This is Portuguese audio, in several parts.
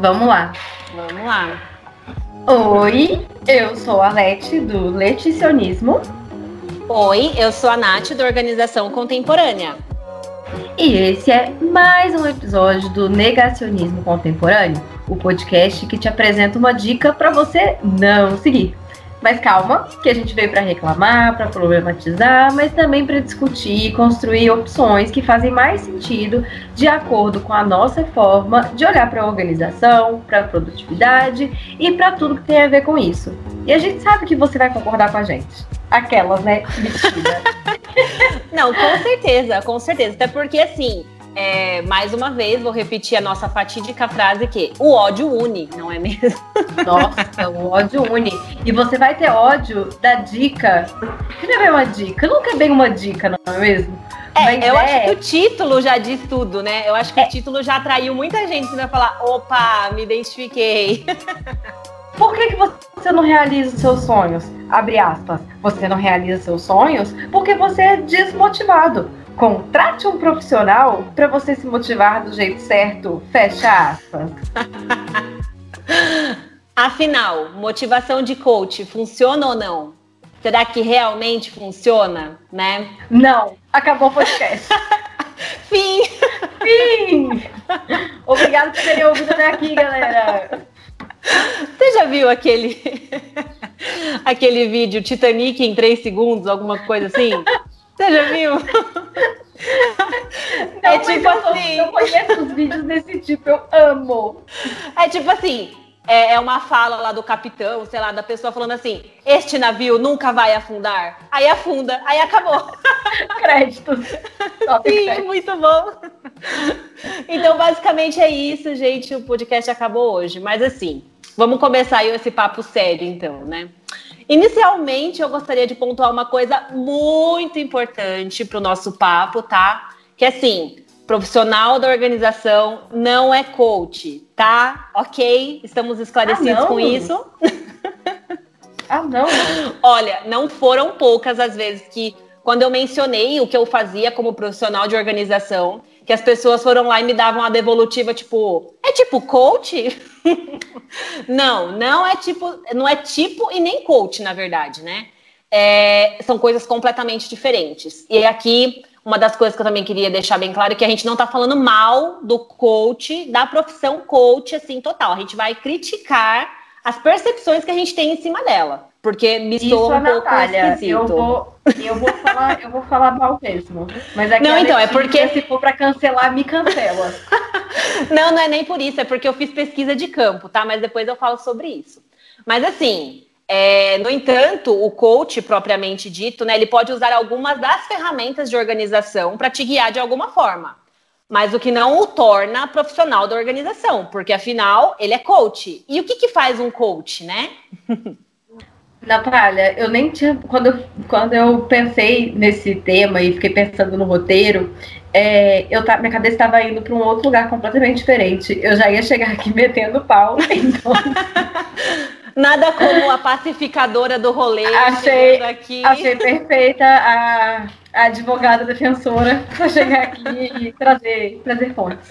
Vamos lá. Vamos lá. Oi, eu sou a Leti do Leticionismo. Oi, eu sou a Nath da Organização Contemporânea. E esse é mais um episódio do Negacionismo Contemporâneo, o podcast que te apresenta uma dica para você não seguir. Mas calma, que a gente veio para reclamar, para problematizar, mas também para discutir e construir opções que fazem mais sentido de acordo com a nossa forma de olhar para a organização, para a produtividade e para tudo que tem a ver com isso. E a gente sabe que você vai concordar com a gente. Aquelas, né? Não, com certeza, com certeza. Até porque assim, é, mais uma vez, vou repetir a nossa fatídica frase que o ódio une, não é mesmo? Nossa, o ódio une. E você vai ter ódio da dica. Que não é bem uma dica, nunca é bem uma dica, não é mesmo? É, Mas eu é... acho que o título já diz tudo, né? Eu acho que é... o título já atraiu muita gente que vai falar, opa, me identifiquei. Por que, que você não realiza os seus sonhos? Abre aspas. Você não realiza seus sonhos porque você é desmotivado. Contrate um profissional para você se motivar do jeito certo. Fecha aspas. Afinal, motivação de coach funciona ou não? Será que realmente funciona, né? Não. Acabou o podcast. Fim. Fim. Obrigado por terem ouvido até aqui, galera. Você já viu aquele aquele vídeo Titanic em 3 segundos, alguma coisa assim? Você já viu? Não, é tipo eu assim. Eu conheço os vídeos desse tipo, eu amo. É tipo assim. É, é uma fala lá do capitão, sei lá, da pessoa falando assim: Este navio nunca vai afundar. Aí afunda, aí acabou. Créditos. Sim, crédito. muito bom. Então, basicamente é isso, gente. O podcast acabou hoje. Mas assim, vamos começar aí esse papo sério, então, né? Inicialmente, eu gostaria de pontuar uma coisa muito importante para o nosso papo, tá? Que é assim, profissional da organização não é coach, tá? Ok? Estamos esclarecidos ah, com isso. ah, não. Olha, não foram poucas as vezes que, quando eu mencionei o que eu fazia como profissional de organização, que as pessoas foram lá e me davam a devolutiva, tipo, é tipo coach? não, não é tipo, não é tipo e nem coach, na verdade, né? É, são coisas completamente diferentes. E aqui, uma das coisas que eu também queria deixar bem claro é que a gente não tá falando mal do coach, da profissão coach, assim, total. A gente vai criticar as percepções que a gente tem em cima dela. Porque me soa um Natália, pouco esquisito. Eu vou, eu vou falar, eu vou falar mal mesmo. Mas é não, então, é porque se for para cancelar, me cancela. não, não é nem por isso, é porque eu fiz pesquisa de campo, tá? Mas depois eu falo sobre isso. Mas assim, é, no entanto, o coach propriamente dito, né, ele pode usar algumas das ferramentas de organização para te guiar de alguma forma mas o que não o torna profissional da organização, porque afinal ele é coach. E o que, que faz um coach, né? Natália, eu nem tinha. Quando eu, quando eu pensei nesse tema e fiquei pensando no roteiro, é, eu tá, minha cabeça estava indo para um outro lugar completamente diferente. Eu já ia chegar aqui metendo pau, então. Nada como a pacificadora do rolê. Achei, aqui. achei perfeita a, a advogada defensora para chegar aqui e trazer, trazer fontes.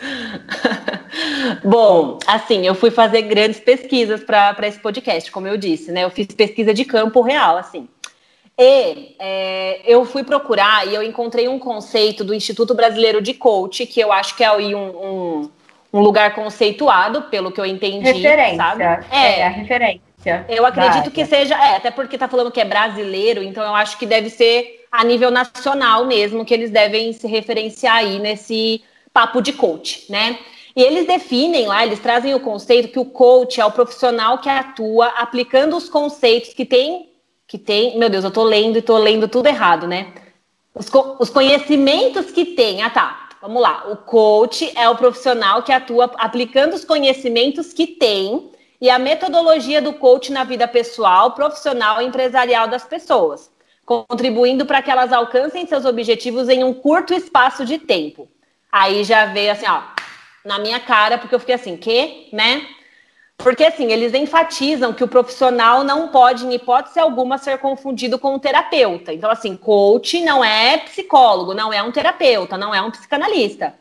Bom, assim, eu fui fazer grandes pesquisas para esse podcast, como eu disse, né? Eu fiz pesquisa de campo real, assim. E é, eu fui procurar e eu encontrei um conceito do Instituto Brasileiro de Coach, que eu acho que é um, um, um lugar conceituado, pelo que eu entendi. Referência. Sabe? É, é a referência. Eu acredito que seja, é, até porque tá falando que é brasileiro, então eu acho que deve ser a nível nacional mesmo, que eles devem se referenciar aí nesse papo de coach, né? E eles definem lá, eles trazem o conceito que o coach é o profissional que atua aplicando os conceitos que tem, que tem, meu Deus, eu tô lendo e tô lendo tudo errado, né? Os, os conhecimentos que tem, ah tá, vamos lá. O coach é o profissional que atua aplicando os conhecimentos que tem e a metodologia do coach na vida pessoal, profissional e empresarial das pessoas, contribuindo para que elas alcancem seus objetivos em um curto espaço de tempo. Aí já veio assim, ó, na minha cara, porque eu fiquei assim, que, né? Porque assim, eles enfatizam que o profissional não pode, em hipótese alguma, ser confundido com um terapeuta. Então, assim, coach não é psicólogo, não é um terapeuta, não é um psicanalista.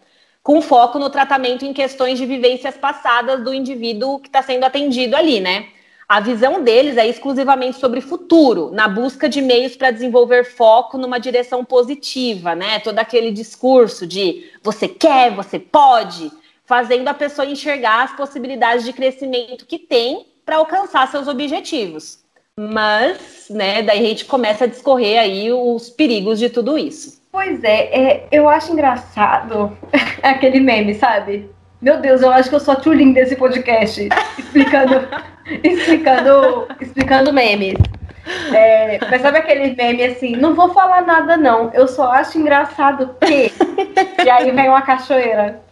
com foco no tratamento em questões de vivências passadas do indivíduo que está sendo atendido ali, né? A visão deles é exclusivamente sobre futuro, na busca de meios para desenvolver foco numa direção positiva, né? Todo aquele discurso de você quer, você pode, fazendo a pessoa enxergar as possibilidades de crescimento que tem para alcançar seus objetivos. Mas, né, daí a gente começa a discorrer aí os perigos de tudo isso. Pois é, é eu acho engraçado aquele meme, sabe? Meu Deus, eu acho que eu sou a Tulin desse podcast, explicando, explicando, explicando memes. É, mas sabe aquele meme assim, não vou falar nada não, eu só acho engraçado que. e aí vem uma cachoeira.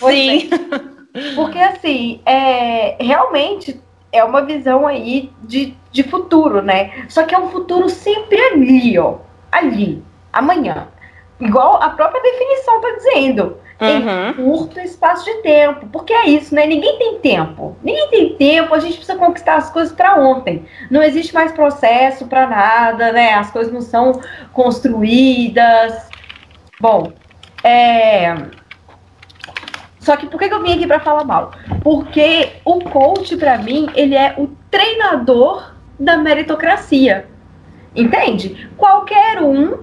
Pois Sim. É. Porque assim, é, realmente é uma visão aí de, de futuro, né? Só que é um futuro sempre ali, ó. Ali, amanhã. Igual a própria definição tá dizendo uhum. em curto espaço de tempo. Porque é isso, né? Ninguém tem tempo. Ninguém tem tempo, a gente precisa conquistar as coisas para ontem. Não existe mais processo para nada, né? As coisas não são construídas. Bom, é. Só que por que eu vim aqui para falar mal? Porque o coach, para mim, ele é o treinador da meritocracia. Entende? Qualquer um,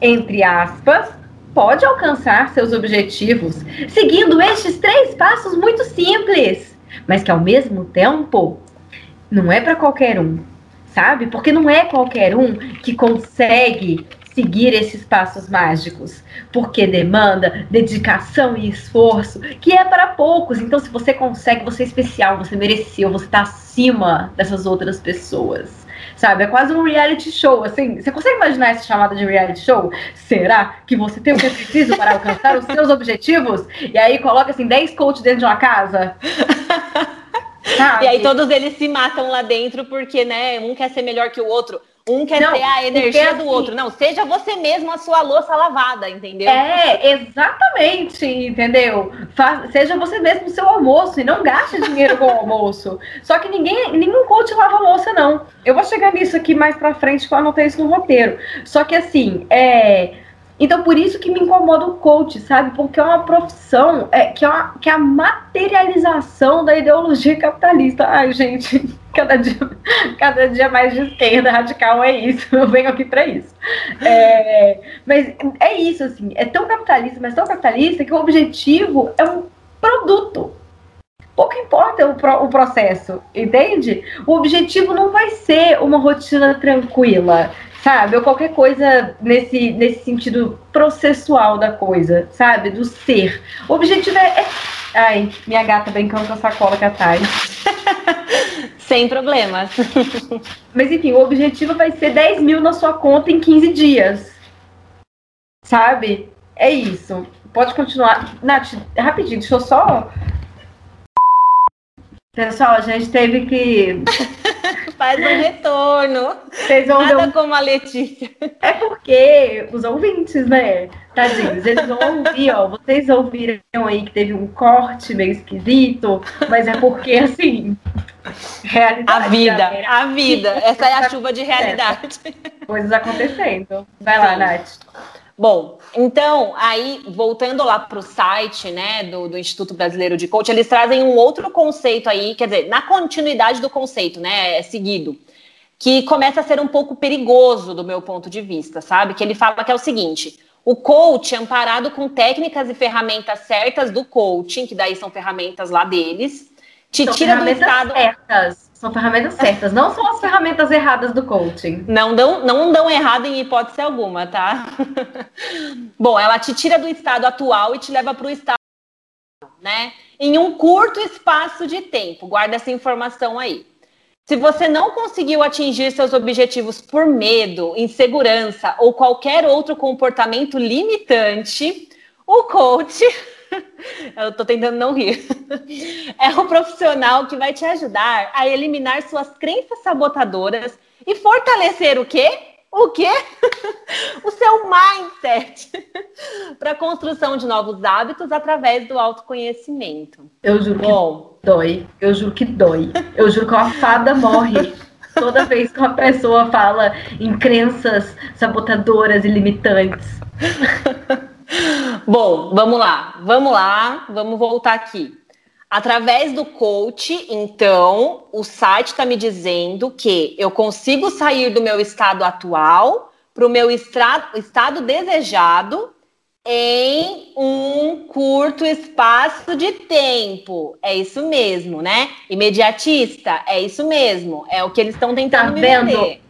entre aspas, pode alcançar seus objetivos seguindo estes três passos muito simples, mas que ao mesmo tempo não é para qualquer um, sabe? Porque não é qualquer um que consegue seguir esses passos mágicos, porque demanda dedicação e esforço, que é para poucos. Então, se você consegue, você é especial, você mereceu, você está acima dessas outras pessoas sabe? É quase um reality show, assim. Você consegue imaginar essa chamada de reality show? Será que você tem o que é preciso para alcançar os seus objetivos? E aí coloca, assim, 10 coaches dentro de uma casa? Sabe? E aí todos eles se matam lá dentro porque, né, um quer ser melhor que o outro. Um quer não, ter a energia do assim, outro. Não, seja você mesmo a sua louça lavada, entendeu? É, exatamente, entendeu? Faz, seja você mesmo o seu almoço e não gaste dinheiro com o almoço. Só que ninguém, nenhum coach lava louça, não. Eu vou chegar nisso aqui mais pra frente, que eu anotei isso no roteiro. Só que assim, é então, por isso que me incomoda o coach, sabe? Porque é uma profissão é, que, é uma, que é a materialização da ideologia capitalista. Ai, gente, cada dia, cada dia mais de esquerda radical é isso. Eu venho aqui para isso. É, mas é isso, assim. É tão capitalista, mas tão capitalista que o objetivo é um produto. Pouco importa o, pro, o processo, entende? O objetivo não vai ser uma rotina tranquila sabe? Ou qualquer coisa nesse, nesse sentido processual da coisa, sabe? Do ser. O objetivo é. é... Ai, minha gata brincando com a sacola que atrás. Sem problemas. Mas enfim, o objetivo vai ser 10 mil na sua conta em 15 dias. Sabe? É isso. Pode continuar. Nath, rapidinho, deixa eu só. Pessoal, a gente teve que Faz um retorno. Vocês vão Nada um... como a Letícia. É porque os ouvintes, né? Tadinhos, eles vão ouvir, ó. Vocês ouviram aí que teve um corte meio esquisito, mas é porque, assim. A vida, a vida. Essa é a chuva de realidade. Coisas acontecendo. Vai lá, Nath. Bom, então, aí, voltando lá para o site né, do, do, Instituto Brasileiro de Coach, eles trazem um outro conceito aí, quer dizer, na continuidade do conceito, né, é seguido, que começa a ser um pouco perigoso do meu ponto de vista, sabe? Que ele fala que é o seguinte: o coach, amparado com técnicas e ferramentas certas do coaching, que daí são ferramentas lá deles, te são tira do estado. Certas. São ferramentas certas, não são as ferramentas erradas do coaching. Não dão, não dão errado em hipótese alguma, tá? Bom, ela te tira do estado atual e te leva para o estado, né? Em um curto espaço de tempo. Guarda essa informação aí. Se você não conseguiu atingir seus objetivos por medo, insegurança ou qualquer outro comportamento limitante, o coach Eu tô tentando não rir. É o profissional que vai te ajudar a eliminar suas crenças sabotadoras e fortalecer o quê? O quê? o seu mindset para a construção de novos hábitos através do autoconhecimento. Eu juro Bom, que dói. Eu juro que dói. Eu juro que uma fada morre toda vez que uma pessoa fala em crenças sabotadoras e limitantes. Bom, vamos lá, vamos lá, vamos voltar aqui. Através do coach, então, o site está me dizendo que eu consigo sair do meu estado atual para o meu estado, estado desejado em um curto espaço de tempo. É isso mesmo, né? Imediatista, é isso mesmo. É o que eles estão tentando tá me vendo? vender.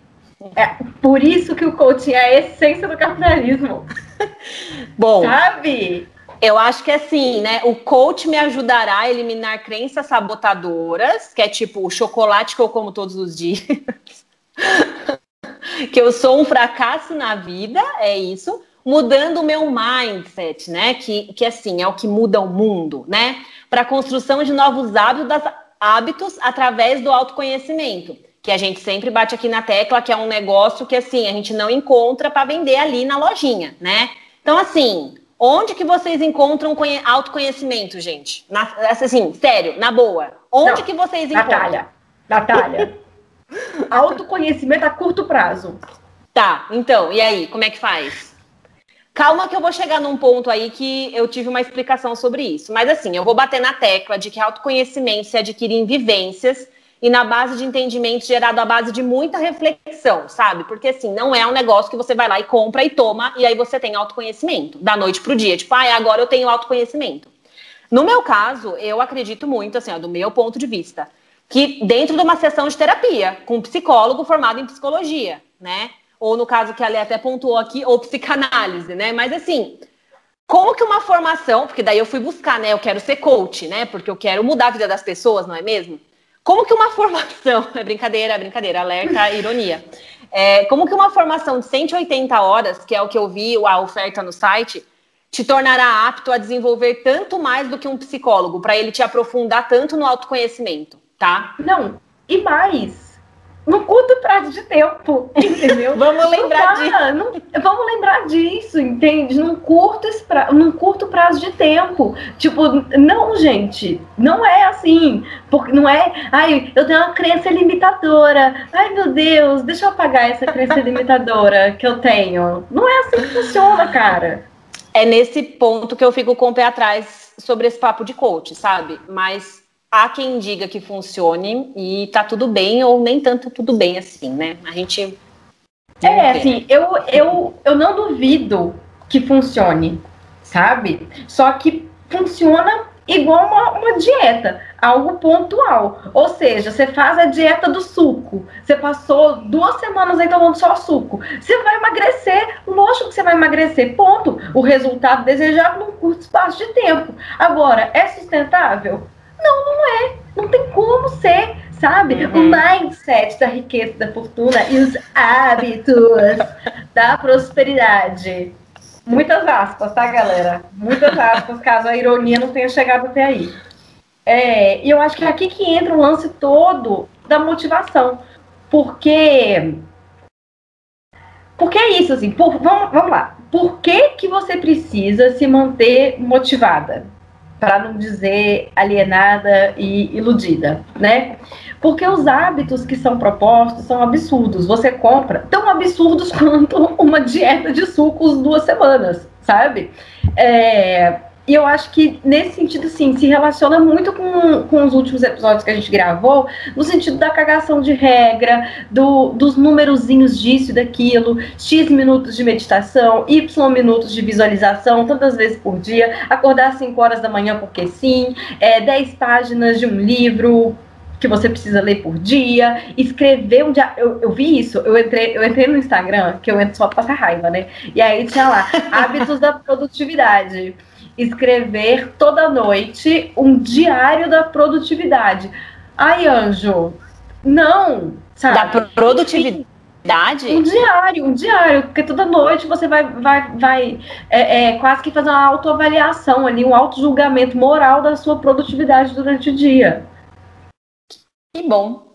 É por isso que o coaching é a essência do capitalismo. Bom, sabe? Eu acho que assim, né? O coach me ajudará a eliminar crenças sabotadoras, que é tipo o chocolate que eu como todos os dias. que eu sou um fracasso na vida, é isso mudando o meu mindset, né? Que, que assim é o que muda o mundo, né? Para a construção de novos hábitos, hábitos através do autoconhecimento, que a gente sempre bate aqui na tecla, que é um negócio que assim a gente não encontra para vender ali na lojinha, né? Então assim, onde que vocês encontram autoconhecimento, gente? Na, assim, sério, na boa. Onde não, que vocês encontram? Natália, Natália. autoconhecimento a curto prazo. Tá, então, e aí, como é que faz? Calma que eu vou chegar num ponto aí que eu tive uma explicação sobre isso. Mas assim, eu vou bater na tecla de que autoconhecimento se adquire em vivências e na base de entendimento gerado à base de muita reflexão, sabe? Porque assim, não é um negócio que você vai lá e compra e toma e aí você tem autoconhecimento da noite pro dia. Tipo, ah, agora eu tenho autoconhecimento. No meu caso, eu acredito muito, assim, ó, do meu ponto de vista, que dentro de uma sessão de terapia, com um psicólogo formado em psicologia, né? ou no caso que a Lê até pontuou aqui, ou psicanálise, né? Mas assim, como que uma formação, porque daí eu fui buscar, né? Eu quero ser coach, né? Porque eu quero mudar a vida das pessoas, não é mesmo? Como que uma formação, é brincadeira, é brincadeira, alerta, ironia. É, como que uma formação de 180 horas, que é o que eu vi a oferta no site, te tornará apto a desenvolver tanto mais do que um psicólogo, para ele te aprofundar tanto no autoconhecimento, tá? Não, e mais no curto prazo de tempo, entendeu? vamos lembrar disso. Não, vamos lembrar disso, entende? Num curto, num curto prazo de tempo. Tipo, não, gente, não é assim. Porque não é, ai, eu tenho uma crença limitadora. Ai, meu Deus, deixa eu apagar essa crença limitadora que eu tenho. Não é assim que funciona, cara. É nesse ponto que eu fico com o pé atrás sobre esse papo de coach, sabe? Mas há quem diga que funcione e tá tudo bem, ou nem tanto tudo bem assim, né? A gente. É, assim, eu, eu, eu não duvido que funcione, sabe? Só que funciona igual uma, uma dieta, algo pontual. Ou seja, você faz a dieta do suco. Você passou duas semanas aí tomando só suco. Você vai emagrecer, lógico que você vai emagrecer, ponto. O resultado desejado num curto espaço de tempo. Agora, é sustentável? Não, não é. Não tem como ser, sabe? Uhum. O mindset da riqueza, da fortuna e os hábitos da prosperidade. Muitas aspas, tá, galera? Muitas aspas, caso a ironia não tenha chegado até aí. É, e eu acho que é aqui que entra o lance todo da motivação. Porque. Porque é isso, assim. Por, vamos, vamos lá. Por que, que você precisa se manter motivada? Para não dizer alienada e iludida, né? Porque os hábitos que são propostos são absurdos. Você compra tão absurdos quanto uma dieta de sucos duas semanas, sabe? É, e eu acho que, nesse sentido, sim, se relaciona muito com, com os últimos episódios que a gente gravou, no sentido da cagação de regra, do, dos númerozinhos disso e daquilo, X minutos de meditação, Y minutos de visualização, tantas vezes por dia, acordar às 5 horas da manhã porque sim, é, 10 páginas de um livro que você precisa ler por dia, escrever um dia. Eu, eu vi isso, eu entrei, eu entrei no Instagram, que eu entro só pra passar raiva, né? E aí tinha lá, hábitos da produtividade escrever toda noite um diário da produtividade. Ai, anjo, não, sabe? Da produtividade? Um diário, um diário, porque toda noite você vai, vai, vai é, é, quase que fazer uma autoavaliação ali, um auto-julgamento moral da sua produtividade durante o dia. Que bom.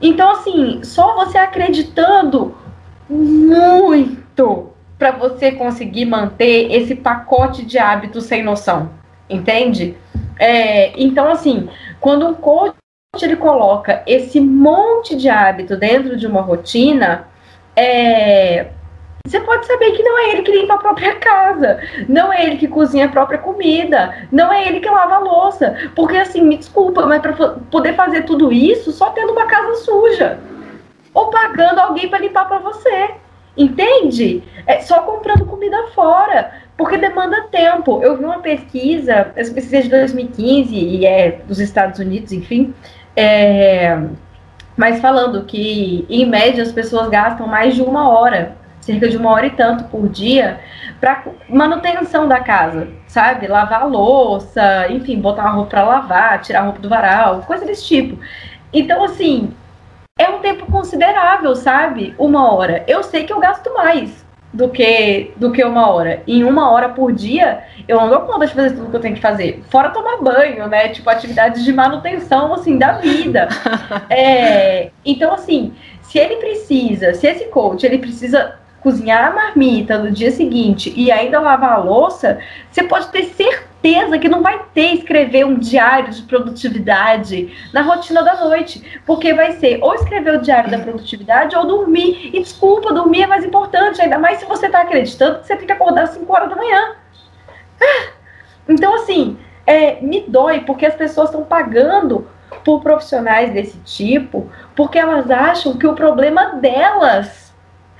Então, assim, só você acreditando muito para você conseguir manter esse pacote de hábitos sem noção, entende? É, então, assim, quando um coach ele coloca esse monte de hábito dentro de uma rotina, é, você pode saber que não é ele que limpa a própria casa, não é ele que cozinha a própria comida, não é ele que lava a louça. Porque, assim, me desculpa, mas para poder fazer tudo isso, só tendo uma casa suja. Ou pagando alguém para limpar para você. Entende? É só comprando comida fora, porque demanda tempo. Eu vi uma pesquisa, essa pesquisa é de 2015 e é dos Estados Unidos, enfim, é, mas falando que em média as pessoas gastam mais de uma hora, cerca de uma hora e tanto por dia, para manutenção da casa, sabe? Lavar louça, enfim, botar uma roupa para lavar, tirar a roupa do varal, coisa desse tipo. Então, assim, é um tempo considerável, sabe? Uma hora. Eu sei que eu gasto mais do que do que uma hora. Em uma hora por dia, eu não dou conta de fazer tudo que eu tenho que fazer. Fora tomar banho, né? Tipo, atividades de manutenção, assim, da vida. é, então, assim, se ele precisa, se esse coach, ele precisa cozinhar a marmita no dia seguinte e ainda lavar a louça, você pode ter certeza que não vai ter escrever um diário de produtividade na rotina da noite, porque vai ser ou escrever o diário da produtividade ou dormir. E desculpa, dormir é mais importante, ainda mais se você está acreditando que você tem que acordar às 5 horas da manhã. Então, assim, é, me dói porque as pessoas estão pagando por profissionais desse tipo porque elas acham que o problema delas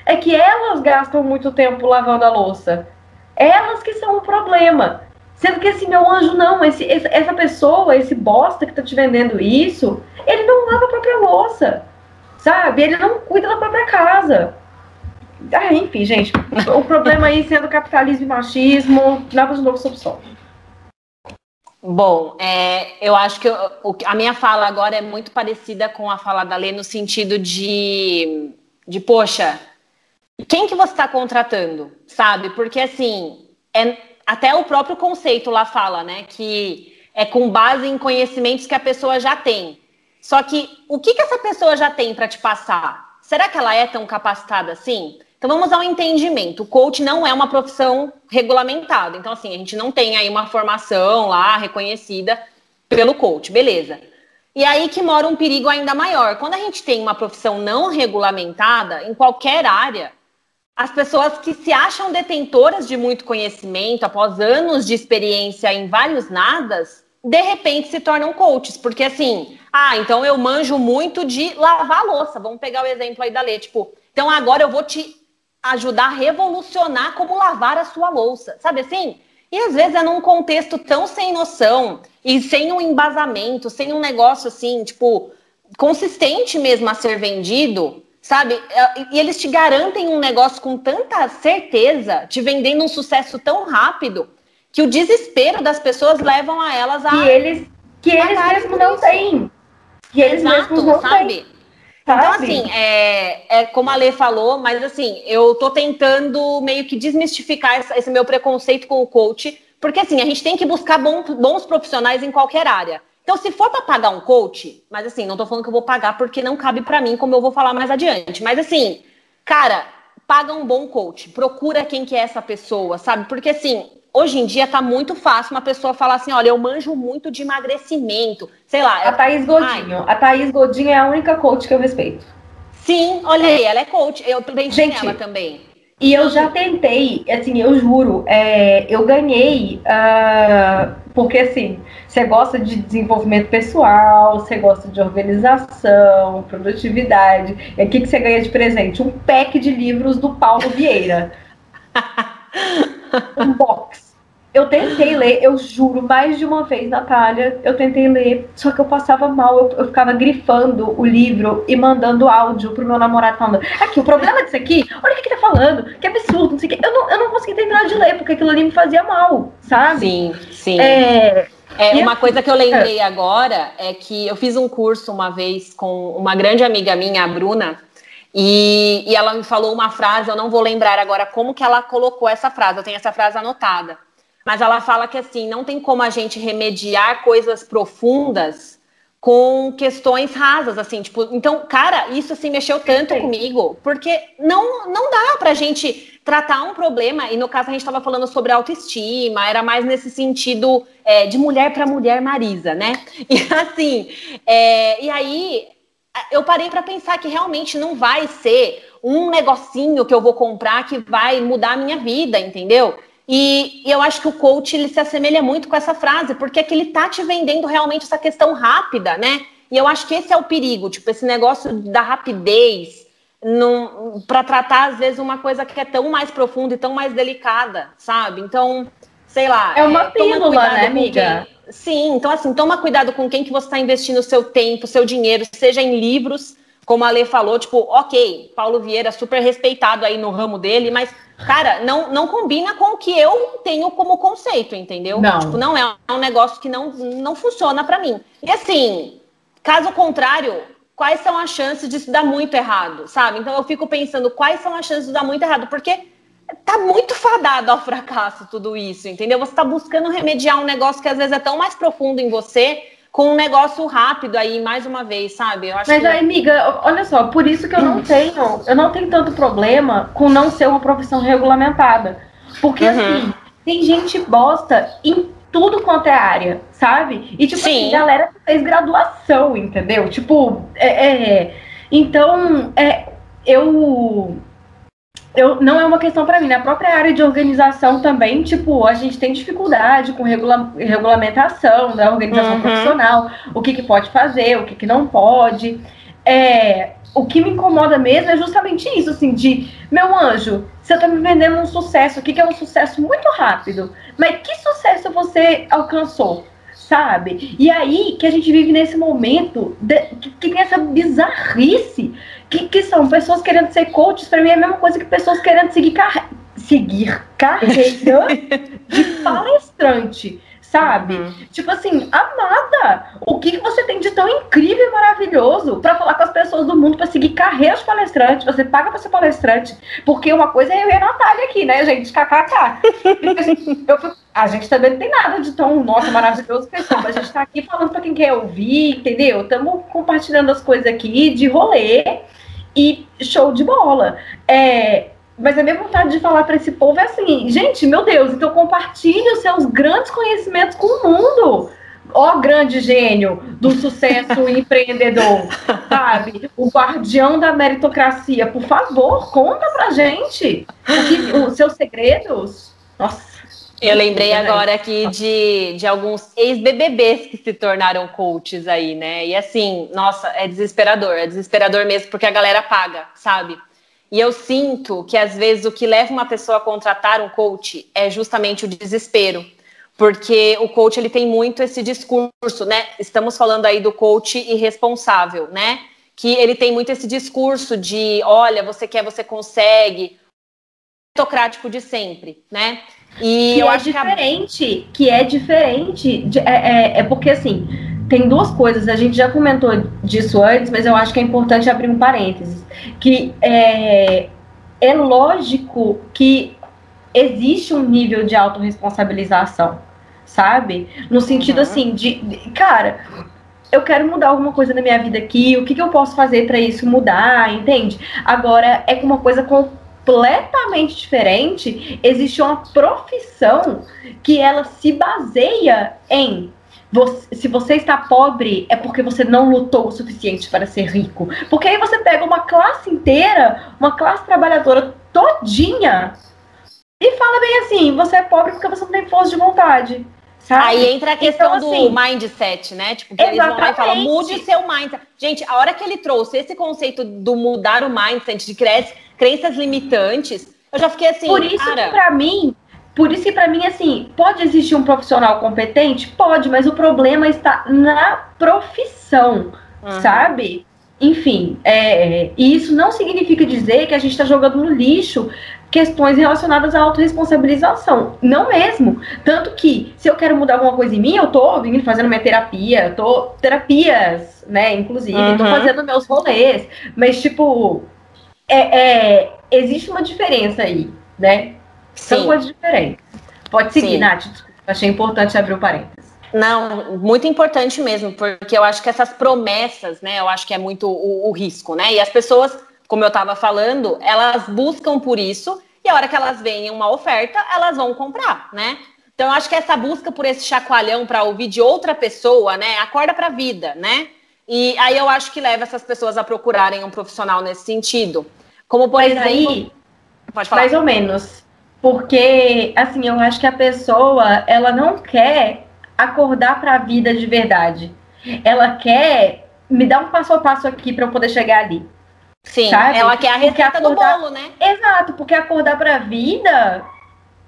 é que elas gastam muito tempo lavando a louça. Elas que são o problema. Sendo que esse meu anjo não, esse, essa pessoa, esse bosta que tá te vendendo isso, ele não lava a própria louça. Sabe? Ele não cuida da própria casa. Ah, enfim, gente, o problema aí sendo capitalismo e machismo, nada de novo sob sol. Bom, é, eu acho que eu, a minha fala agora é muito parecida com a fala da Lê no sentido de, de poxa, quem que você está contratando, sabe? Porque assim, é, até o próprio conceito lá fala, né? Que é com base em conhecimentos que a pessoa já tem. Só que o que, que essa pessoa já tem para te passar? Será que ela é tão capacitada assim? Então vamos ao entendimento. O coach não é uma profissão regulamentada. Então, assim, a gente não tem aí uma formação lá reconhecida pelo coach, beleza. E aí que mora um perigo ainda maior. Quando a gente tem uma profissão não regulamentada, em qualquer área, as pessoas que se acham detentoras de muito conhecimento, após anos de experiência em vários nadas, de repente se tornam coaches, porque assim, ah, então eu manjo muito de lavar louça. Vamos pegar o exemplo aí da Lê, tipo, então agora eu vou te ajudar a revolucionar como lavar a sua louça, sabe assim? E às vezes é num contexto tão sem noção e sem um embasamento, sem um negócio assim, tipo, consistente mesmo a ser vendido, Sabe? É, e eles te garantem um negócio com tanta certeza, te vendendo um sucesso tão rápido, que o desespero das pessoas levam a elas a. Que eles, que eles mesmos não têm. Que eles Exato, mesmos não sabe? têm. Então, assim, é, é como a Lê falou, mas assim, eu tô tentando meio que desmistificar esse, esse meu preconceito com o coach, porque assim, a gente tem que buscar bons, bons profissionais em qualquer área. Então, se for para pagar um coach, mas assim, não tô falando que eu vou pagar porque não cabe para mim, como eu vou falar mais adiante. Mas assim, cara, paga um bom coach, procura quem que é essa pessoa, sabe? Porque assim, hoje em dia tá muito fácil uma pessoa falar assim, olha, eu manjo muito de emagrecimento, sei lá. A Thaís Godinho, Ai. a Thaís Godinho é a única coach que eu respeito. Sim, olha aí, ela é coach, eu pensei nela também. E eu já tentei, assim, eu juro, é, eu ganhei, uh, porque assim, você gosta de desenvolvimento pessoal, você gosta de organização, produtividade. E o que você ganha de presente? Um pack de livros do Paulo Vieira. um box. Eu tentei ler, eu juro, mais de uma vez, Natália, eu tentei ler, só que eu passava mal, eu, eu ficava grifando o livro e mandando áudio pro meu namorado falando, aqui, o problema disso aqui, olha o que, que tá falando, que absurdo, não sei o que. Eu não, eu não consegui terminar de ler, porque aquilo ali me fazia mal, sabe? Sim, sim. É, é, uma coisa que eu lembrei agora é que eu fiz um curso uma vez com uma grande amiga minha, a Bruna, e, e ela me falou uma frase, eu não vou lembrar agora como que ela colocou essa frase, eu tenho essa frase anotada. Mas ela fala que assim, não tem como a gente remediar coisas profundas com questões rasas, assim, tipo, então, cara, isso assim mexeu tanto comigo, porque não não dá pra gente tratar um problema, e no caso a gente estava falando sobre autoestima, era mais nesse sentido é, de mulher para mulher Marisa, né? E assim, é, e aí eu parei para pensar que realmente não vai ser um negocinho que eu vou comprar que vai mudar a minha vida, entendeu? E, e, eu acho que o coach ele se assemelha muito com essa frase, porque é que ele tá te vendendo realmente essa questão rápida, né? E eu acho que esse é o perigo, tipo, esse negócio da rapidez para tratar, às vezes, uma coisa que é tão mais profunda e tão mais delicada, sabe? Então, sei lá. É uma é, pílula, né, amiga? Quem... Sim, então assim, toma cuidado com quem que você está investindo o seu tempo, o seu dinheiro, seja em livros, como a Lê falou, tipo, ok, Paulo Vieira super respeitado aí no ramo dele, mas, cara, não, não combina com o que eu tenho como conceito, entendeu? Não. Tipo, não é um negócio que não, não funciona para mim. E assim, caso contrário, quais são as chances disso dar muito errado, sabe? Então eu fico pensando, quais são as chances de dar muito errado? Porque tá muito fadado ao fracasso tudo isso, entendeu? Você tá buscando remediar um negócio que às vezes é tão mais profundo em você com um negócio rápido aí, mais uma vez, sabe? Eu acho Mas, que... amiga, olha só, por isso que eu não tenho, eu não tenho tanto problema com não ser uma profissão regulamentada. Porque, uhum. assim, tem gente bosta em tudo quanto é área, sabe? E, tipo, assim, Sim. assim, galera que fez graduação, entendeu? Tipo, é, é então, é, eu eu, não é uma questão para mim. Na própria área de organização também, tipo, a gente tem dificuldade com regula regulamentação da organização uhum. profissional, o que, que pode fazer, o que, que não pode. É, o que me incomoda mesmo é justamente isso, assim, de meu anjo, você tá me vendendo um sucesso aqui que é um sucesso muito rápido, mas que sucesso você alcançou? Sabe? E aí que a gente vive nesse momento de, que, que tem essa bizarrice que, que são pessoas querendo ser coaches, para mim é a mesma coisa que pessoas querendo seguir, car seguir carreira de palestrante, sabe? Uhum. Tipo assim, amada, o que, que você tem de tão incrível e maravilhoso para falar com as pessoas do mundo para seguir carreira de palestrante? Você paga para ser palestrante, porque uma coisa é eu e a Natália aqui, né, gente? KKK. Assim, eu, a gente também não tem nada de tão, nossa, maravilhoso pessoal, mas a gente tá aqui falando para quem quer ouvir, entendeu? Estamos compartilhando as coisas aqui de rolê e show de bola. É, mas a minha vontade de falar para esse povo é assim, gente, meu Deus, então compartilhe os seus grandes conhecimentos com o mundo. Ó grande gênio do sucesso empreendedor, sabe? O guardião da meritocracia, por favor, conta pra gente que, os seus segredos. Nossa. Eu lembrei agora aqui de, de alguns ex-BBBs que se tornaram coaches aí, né? E assim, nossa, é desesperador, é desesperador mesmo, porque a galera paga, sabe? E eu sinto que às vezes o que leva uma pessoa a contratar um coach é justamente o desespero, porque o coach ele tem muito esse discurso, né? Estamos falando aí do coach irresponsável, né? Que ele tem muito esse discurso de, olha, você quer, você consegue, autocrático de sempre, né? E que eu é acho diferente, que, a... que é diferente, de, é, é, é, porque assim, tem duas coisas, a gente já comentou disso antes, mas eu acho que é importante abrir um parênteses, que é, é lógico que existe um nível de autorresponsabilização, sabe? No sentido uhum. assim, de, de, cara, eu quero mudar alguma coisa na minha vida aqui, o que, que eu posso fazer para isso mudar, entende? Agora, é uma coisa com completamente diferente, existe uma profissão que ela se baseia em você, se você está pobre, é porque você não lutou o suficiente para ser rico. Porque aí você pega uma classe inteira, uma classe trabalhadora todinha, e fala bem assim: você é pobre porque você não tem força de vontade. Sabe? Aí entra a questão então, assim, do mindset, né? Tipo, que eles vão lá e falam, mude seu mindset. Gente, a hora que ele trouxe esse conceito do mudar o mindset, de crenças limitantes, eu já fiquei assim, Por isso cara... que pra mim, por isso que para mim, assim, pode existir um profissional competente? Pode, mas o problema está na profissão, uhum. sabe? Enfim, é, e isso não significa dizer que a gente está jogando no lixo questões relacionadas à autorresponsabilização. Não mesmo. Tanto que, se eu quero mudar alguma coisa em mim, eu tô vindo fazendo minha terapia, eu tô terapias, né, inclusive, uhum. tô fazendo meus rolês, mas, tipo, é, é, existe uma diferença aí, né? São Sim. coisas diferentes. Pode seguir, Sim. Nath. Achei importante abrir o um parênteses. Não, muito importante mesmo, porque eu acho que essas promessas, né? Eu acho que é muito o, o risco, né? E as pessoas, como eu estava falando, elas buscam por isso, e a hora que elas veem uma oferta, elas vão comprar, né? Então, eu acho que essa busca por esse chacoalhão para ouvir de outra pessoa, né? Acorda para a vida, né? E aí eu acho que leva essas pessoas a procurarem um profissional nesse sentido. Como por Mas exemplo. Aí, pode falar. Mais ou menos. Porque, assim, eu acho que a pessoa, ela não quer acordar para a vida de verdade. Ela quer me dar um passo a passo aqui para eu poder chegar ali. Sim, sabe? ela quer a receita acordar... do bolo, né? Exato, porque acordar para a vida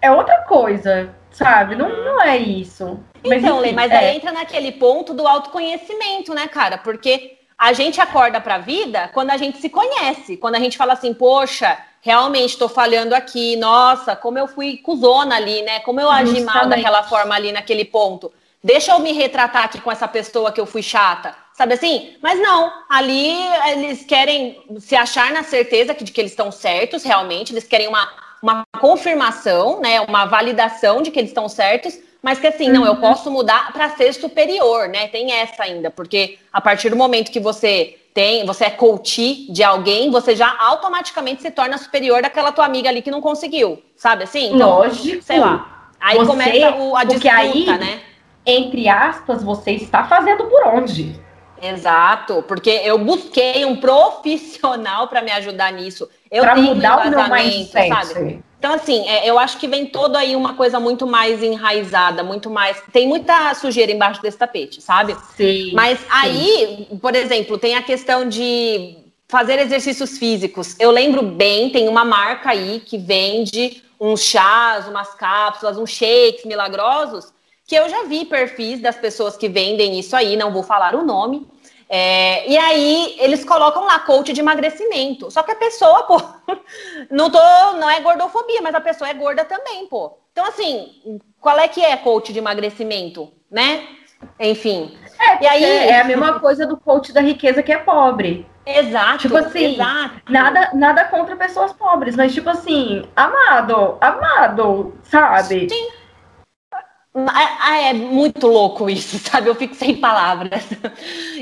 é outra coisa, sabe? Não, não é isso. Mas, então, enfim, Lê, mas é. aí entra naquele ponto do autoconhecimento, né, cara? Porque a gente acorda para a vida quando a gente se conhece, quando a gente fala assim, poxa, realmente estou falhando aqui, nossa, como eu fui cuzona ali, né? Como eu agi Justamente. mal daquela forma ali naquele ponto. Deixa eu me retratar aqui com essa pessoa que eu fui chata, sabe assim? Mas não, ali eles querem se achar na certeza de que eles estão certos, realmente, eles querem uma, uma confirmação, né? Uma validação de que eles estão certos, mas que assim, não, eu uhum. posso mudar para ser superior, né? Tem essa ainda, porque a partir do momento que você tem, você é coach de alguém, você já automaticamente se torna superior daquela tua amiga ali que não conseguiu, sabe assim? Então, Lógico. Sei lá. Aí você, começa o, a disputa, aí, né? Entre aspas, você está fazendo por onde? Exato, porque eu busquei um profissional para me ajudar nisso. Eu pra tenho mudar um o meu mindset. sabe? Então, assim, é, eu acho que vem todo aí uma coisa muito mais enraizada, muito mais. Tem muita sujeira embaixo desse tapete, sabe? Sim. Mas sim. aí, por exemplo, tem a questão de fazer exercícios físicos. Eu lembro bem, tem uma marca aí que vende uns chás, umas cápsulas, uns shakes milagrosos, que eu já vi perfis das pessoas que vendem isso aí, não vou falar o nome, é, e aí eles colocam lá coach de emagrecimento. Só que a pessoa, pô, não tô, não é gordofobia, mas a pessoa é gorda também, pô. Então assim, qual é que é coach de emagrecimento, né? Enfim. É, e aí é a mesma coisa do coach da riqueza que é pobre. Exato. Tipo assim, exato. nada nada contra pessoas pobres, mas tipo assim, amado, amado, sabe? Sim. Ah, é muito louco isso, sabe? Eu fico sem palavras.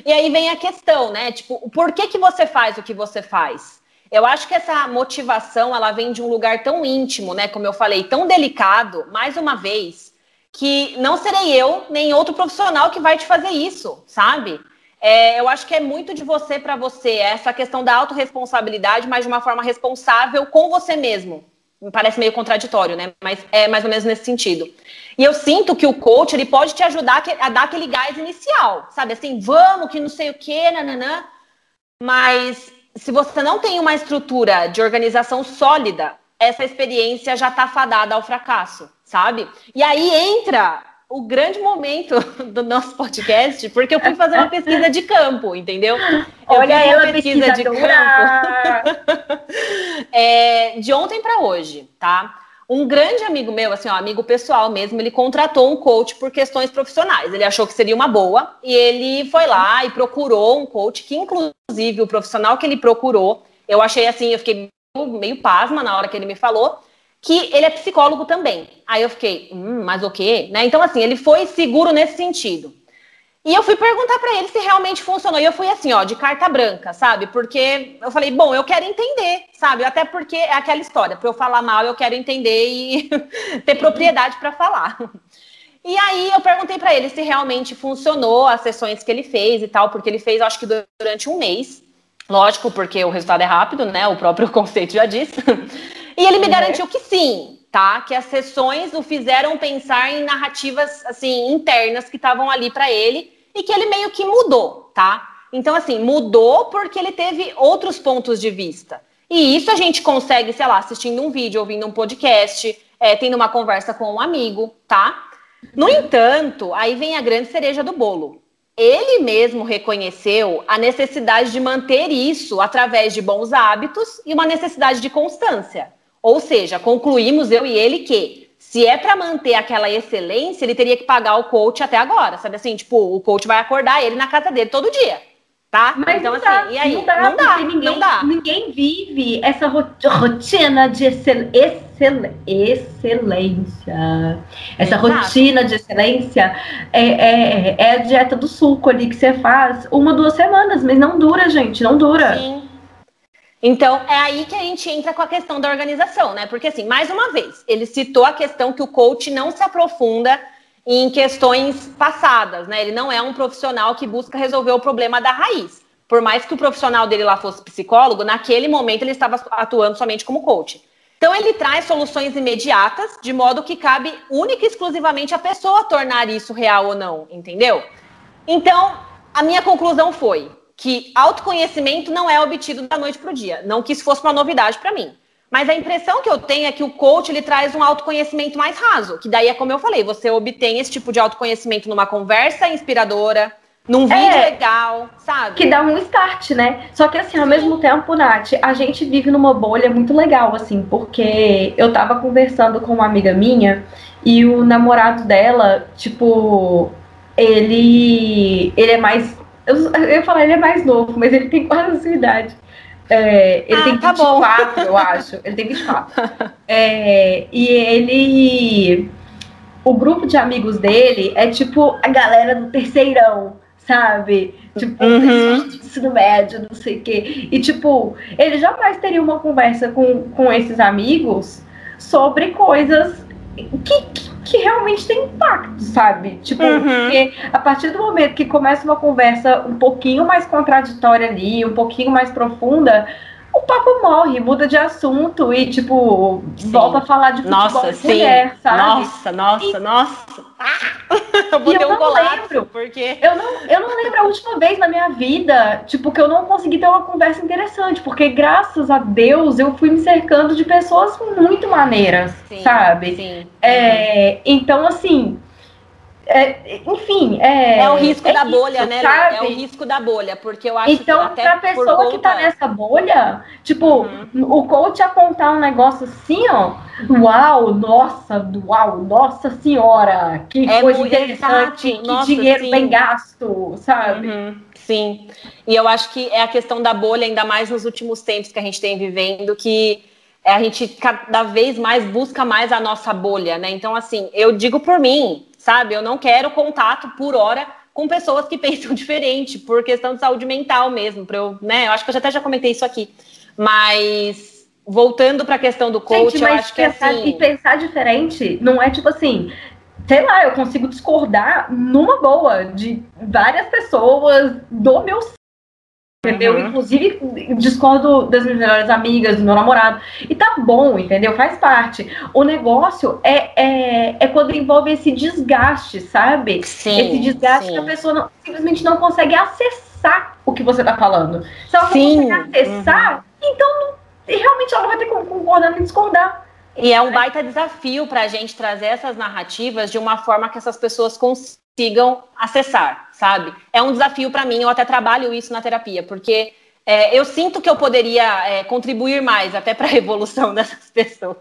E aí vem a questão, né? Tipo, por que, que você faz o que você faz? Eu acho que essa motivação, ela vem de um lugar tão íntimo, né? Como eu falei, tão delicado, mais uma vez, que não serei eu, nem outro profissional que vai te fazer isso, sabe? É, eu acho que é muito de você para você, essa questão da autorresponsabilidade, mas de uma forma responsável com você mesmo, me parece meio contraditório, né? Mas é mais ou menos nesse sentido. E eu sinto que o coach ele pode te ajudar a dar aquele gás inicial, sabe? Assim, vamos, que não sei o quê, nananã. Mas se você não tem uma estrutura de organização sólida, essa experiência já está fadada ao fracasso, sabe? E aí entra o grande momento do nosso podcast, porque eu fui fazer uma pesquisa de campo, entendeu? Eu Olha ela, pesquisa, pesquisa de campo. é, de ontem para hoje, tá? Um grande amigo meu, assim, ó, amigo pessoal mesmo, ele contratou um coach por questões profissionais. Ele achou que seria uma boa e ele foi lá e procurou um coach que, inclusive, o profissional que ele procurou, eu achei assim, eu fiquei meio pasma na hora que ele me falou que ele é psicólogo também. Aí eu fiquei, hum, mas o quê? Né? Então, assim, ele foi seguro nesse sentido. E eu fui perguntar para ele se realmente funcionou. E eu fui assim, ó, de carta branca, sabe? Porque eu falei, bom, eu quero entender, sabe? Até porque é aquela história, para eu falar mal, eu quero entender e ter propriedade para falar. E aí eu perguntei para ele se realmente funcionou as sessões que ele fez e tal, porque ele fez, acho que durante um mês. Lógico, porque o resultado é rápido, né? O próprio conceito já disse. E ele me uhum. garantiu que sim, tá? Que as sessões o fizeram pensar em narrativas assim internas que estavam ali para ele e que ele meio que mudou, tá? Então assim, mudou porque ele teve outros pontos de vista. E isso a gente consegue, sei lá, assistindo um vídeo, ouvindo um podcast, é, tendo uma conversa com um amigo, tá? No entanto, aí vem a grande cereja do bolo. Ele mesmo reconheceu a necessidade de manter isso através de bons hábitos e uma necessidade de constância. Ou seja, concluímos eu e ele que se é para manter aquela excelência, ele teria que pagar o coach até agora, sabe assim? Tipo, o coach vai acordar ele na casa dele todo dia. Tá? Mas então, assim, dá, e aí? Não dá, não dá, ninguém, não dá. Ninguém vive essa rotina de excel, excel, excelência. Essa Exato. rotina de excelência é, é, é, a dieta do suco ali que você faz uma, duas semanas, mas não dura, gente, não dura. Sim. Então, é aí que a gente entra com a questão da organização, né? Porque, assim, mais uma vez, ele citou a questão que o coach não se aprofunda em questões passadas, né? Ele não é um profissional que busca resolver o problema da raiz. Por mais que o profissional dele lá fosse psicólogo, naquele momento ele estava atuando somente como coach. Então ele traz soluções imediatas, de modo que cabe única e exclusivamente à pessoa tornar isso real ou não, entendeu? Então, a minha conclusão foi que autoconhecimento não é obtido da noite para o dia. Não que isso fosse uma novidade para mim. Mas a impressão que eu tenho é que o coach ele traz um autoconhecimento mais raso, que daí é como eu falei, você obtém esse tipo de autoconhecimento numa conversa inspiradora, num vídeo é, legal, sabe? Que dá um start, né? Só que assim, ao mesmo tempo, Nath, a gente vive numa bolha muito legal, assim, porque eu tava conversando com uma amiga minha e o namorado dela, tipo, ele ele é mais eu, eu ia falar ele é mais novo, mas ele tem quase a sua idade. É, ele ah, tem 24, tá eu acho. Ele tem 24. É, e ele. O grupo de amigos dele é tipo a galera do terceirão, sabe? Tipo, uhum. ensino médio, não sei o quê. E, tipo, ele jamais teria uma conversa com, com esses amigos sobre coisas que, que, que realmente tem impacto, sabe? Tipo, uhum. porque a partir do momento que começa uma conversa um pouquinho mais contraditória ali, um pouquinho mais profunda, o papo morre, muda de assunto e, tipo, sim. volta a falar de futebol nossa, de mulher, sabe? Nossa, nossa, e, nossa. Ah, eu botei um colapso, lembro, porque... Eu não, eu não lembro a última vez na minha vida, tipo, que eu não consegui ter uma conversa interessante, porque graças a Deus eu fui me cercando de pessoas muito maneiras, sim, sabe? Sim. É, então, assim é, enfim, é. É o risco é da isso, bolha, né? Sabe? É o risco da bolha, porque eu acho então, que. Então, pra pessoa conta... que tá nessa bolha, tipo, uhum. o coach apontar um negócio assim, ó. Uau, nossa, uau, nossa senhora, que é coisa interessante, que nossa, dinheiro sim. bem gasto, sabe? Uhum. Sim. E eu acho que é a questão da bolha, ainda mais nos últimos tempos que a gente tem vivendo, que a gente cada vez mais busca mais a nossa bolha, né? Então, assim, eu digo por mim, sabe? Eu não quero contato por hora com pessoas que pensam diferente, por questão de saúde mental mesmo, para eu, né? Eu acho que eu até já comentei isso aqui. Mas voltando para a questão do coach, Gente, eu acho que pensar, assim, e pensar diferente não é tipo assim, sei lá, eu consigo discordar numa boa de várias pessoas do meu entendeu? Uhum. Inclusive, discordo das minhas melhores amigas, do meu namorado. E tá bom, entendeu? Faz parte. O negócio é, é, é quando envolve esse desgaste, sabe? Sim, esse desgaste sim. que a pessoa não, simplesmente não consegue acessar o que você tá falando. Se ela não sim. consegue acessar, uhum. então não, realmente ela não vai ter como concordar nem discordar. E é um baita desafio para a gente trazer essas narrativas de uma forma que essas pessoas consigam acessar, sabe? É um desafio para mim, eu até trabalho isso na terapia, porque é, eu sinto que eu poderia é, contribuir mais até para a evolução dessas pessoas.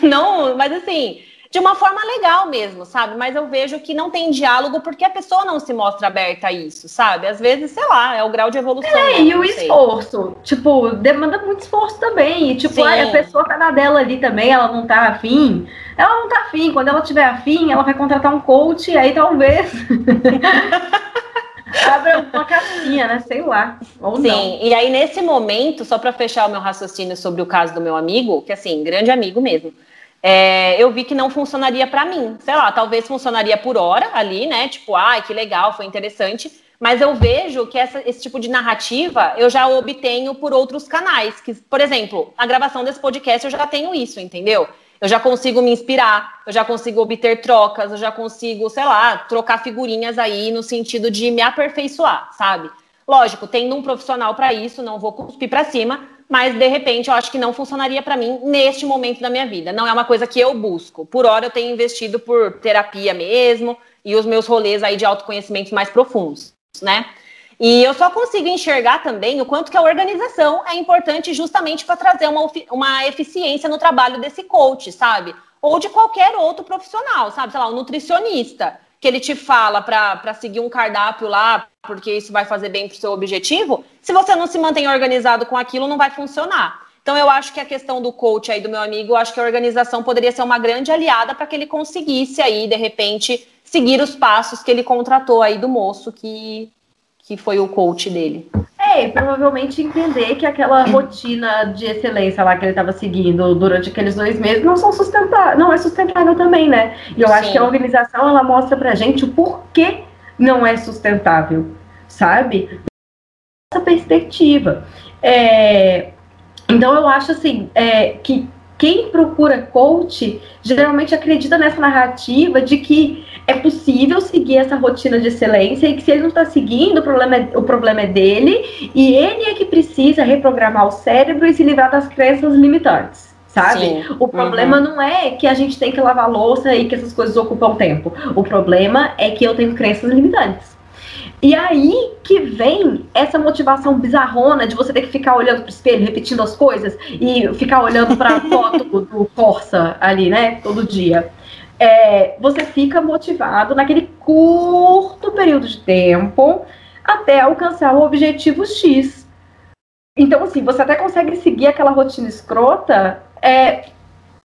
Não, mas assim, de uma forma legal mesmo, sabe? Mas eu vejo que não tem diálogo porque a pessoa não se mostra aberta a isso, sabe? Às vezes, sei lá, é o grau de evolução. É, e o esforço, tipo, demanda muito esforço também. E, tipo, a pessoa tá na dela ali também, ela não tá afim. Ela não tá afim. Quando ela tiver afim, ela vai contratar um coach, e aí talvez. Abra uma casinha, né? Sei lá. Ou Sim, não. e aí nesse momento, só para fechar o meu raciocínio sobre o caso do meu amigo, que assim, grande amigo mesmo é, eu vi que não funcionaria para mim. Sei lá, talvez funcionaria por hora ali, né? Tipo, ai, que legal, foi interessante. Mas eu vejo que essa, esse tipo de narrativa eu já obtenho por outros canais. Que, por exemplo, a gravação desse podcast eu já tenho isso, entendeu? Eu já consigo me inspirar, eu já consigo obter trocas, eu já consigo, sei lá, trocar figurinhas aí no sentido de me aperfeiçoar, sabe? Lógico, tendo um profissional para isso, não vou cuspir para cima, mas de repente eu acho que não funcionaria para mim neste momento da minha vida. Não é uma coisa que eu busco. Por hora eu tenho investido por terapia mesmo e os meus rolês aí de autoconhecimento mais profundos, né? E eu só consigo enxergar também o quanto que a organização é importante justamente para trazer uma, uma eficiência no trabalho desse coach, sabe? Ou de qualquer outro profissional, sabe? Sei lá, um nutricionista que ele te fala para seguir um cardápio lá, porque isso vai fazer bem para o seu objetivo, se você não se mantém organizado com aquilo, não vai funcionar. Então, eu acho que a questão do coach aí do meu amigo, eu acho que a organização poderia ser uma grande aliada para que ele conseguisse aí, de repente, seguir os passos que ele contratou aí do moço que, que foi o coach dele. É, provavelmente entender que aquela rotina de excelência lá que ele estava seguindo durante aqueles dois meses não são sustentáveis, não é sustentável também, né? E eu Sim. acho que a organização ela mostra pra gente o porquê não é sustentável, sabe? Essa perspectiva. É, então eu acho assim é, que quem procura coach geralmente acredita nessa narrativa de que é possível seguir essa rotina de excelência e que se ele não está seguindo, o problema, é, o problema é dele e ele é que precisa reprogramar o cérebro e se livrar das crenças limitantes sabe? Sim. O problema uhum. não é que a gente tem que lavar louça e que essas coisas ocupam tempo. O problema é que eu tenho crenças limitantes. E aí que vem essa motivação bizarrona de você ter que ficar olhando pro espelho, repetindo as coisas e ficar olhando para a foto do Corsa ali, né, todo dia. É, você fica motivado naquele curto período de tempo até alcançar o objetivo X. Então, assim, você até consegue seguir aquela rotina escrota é,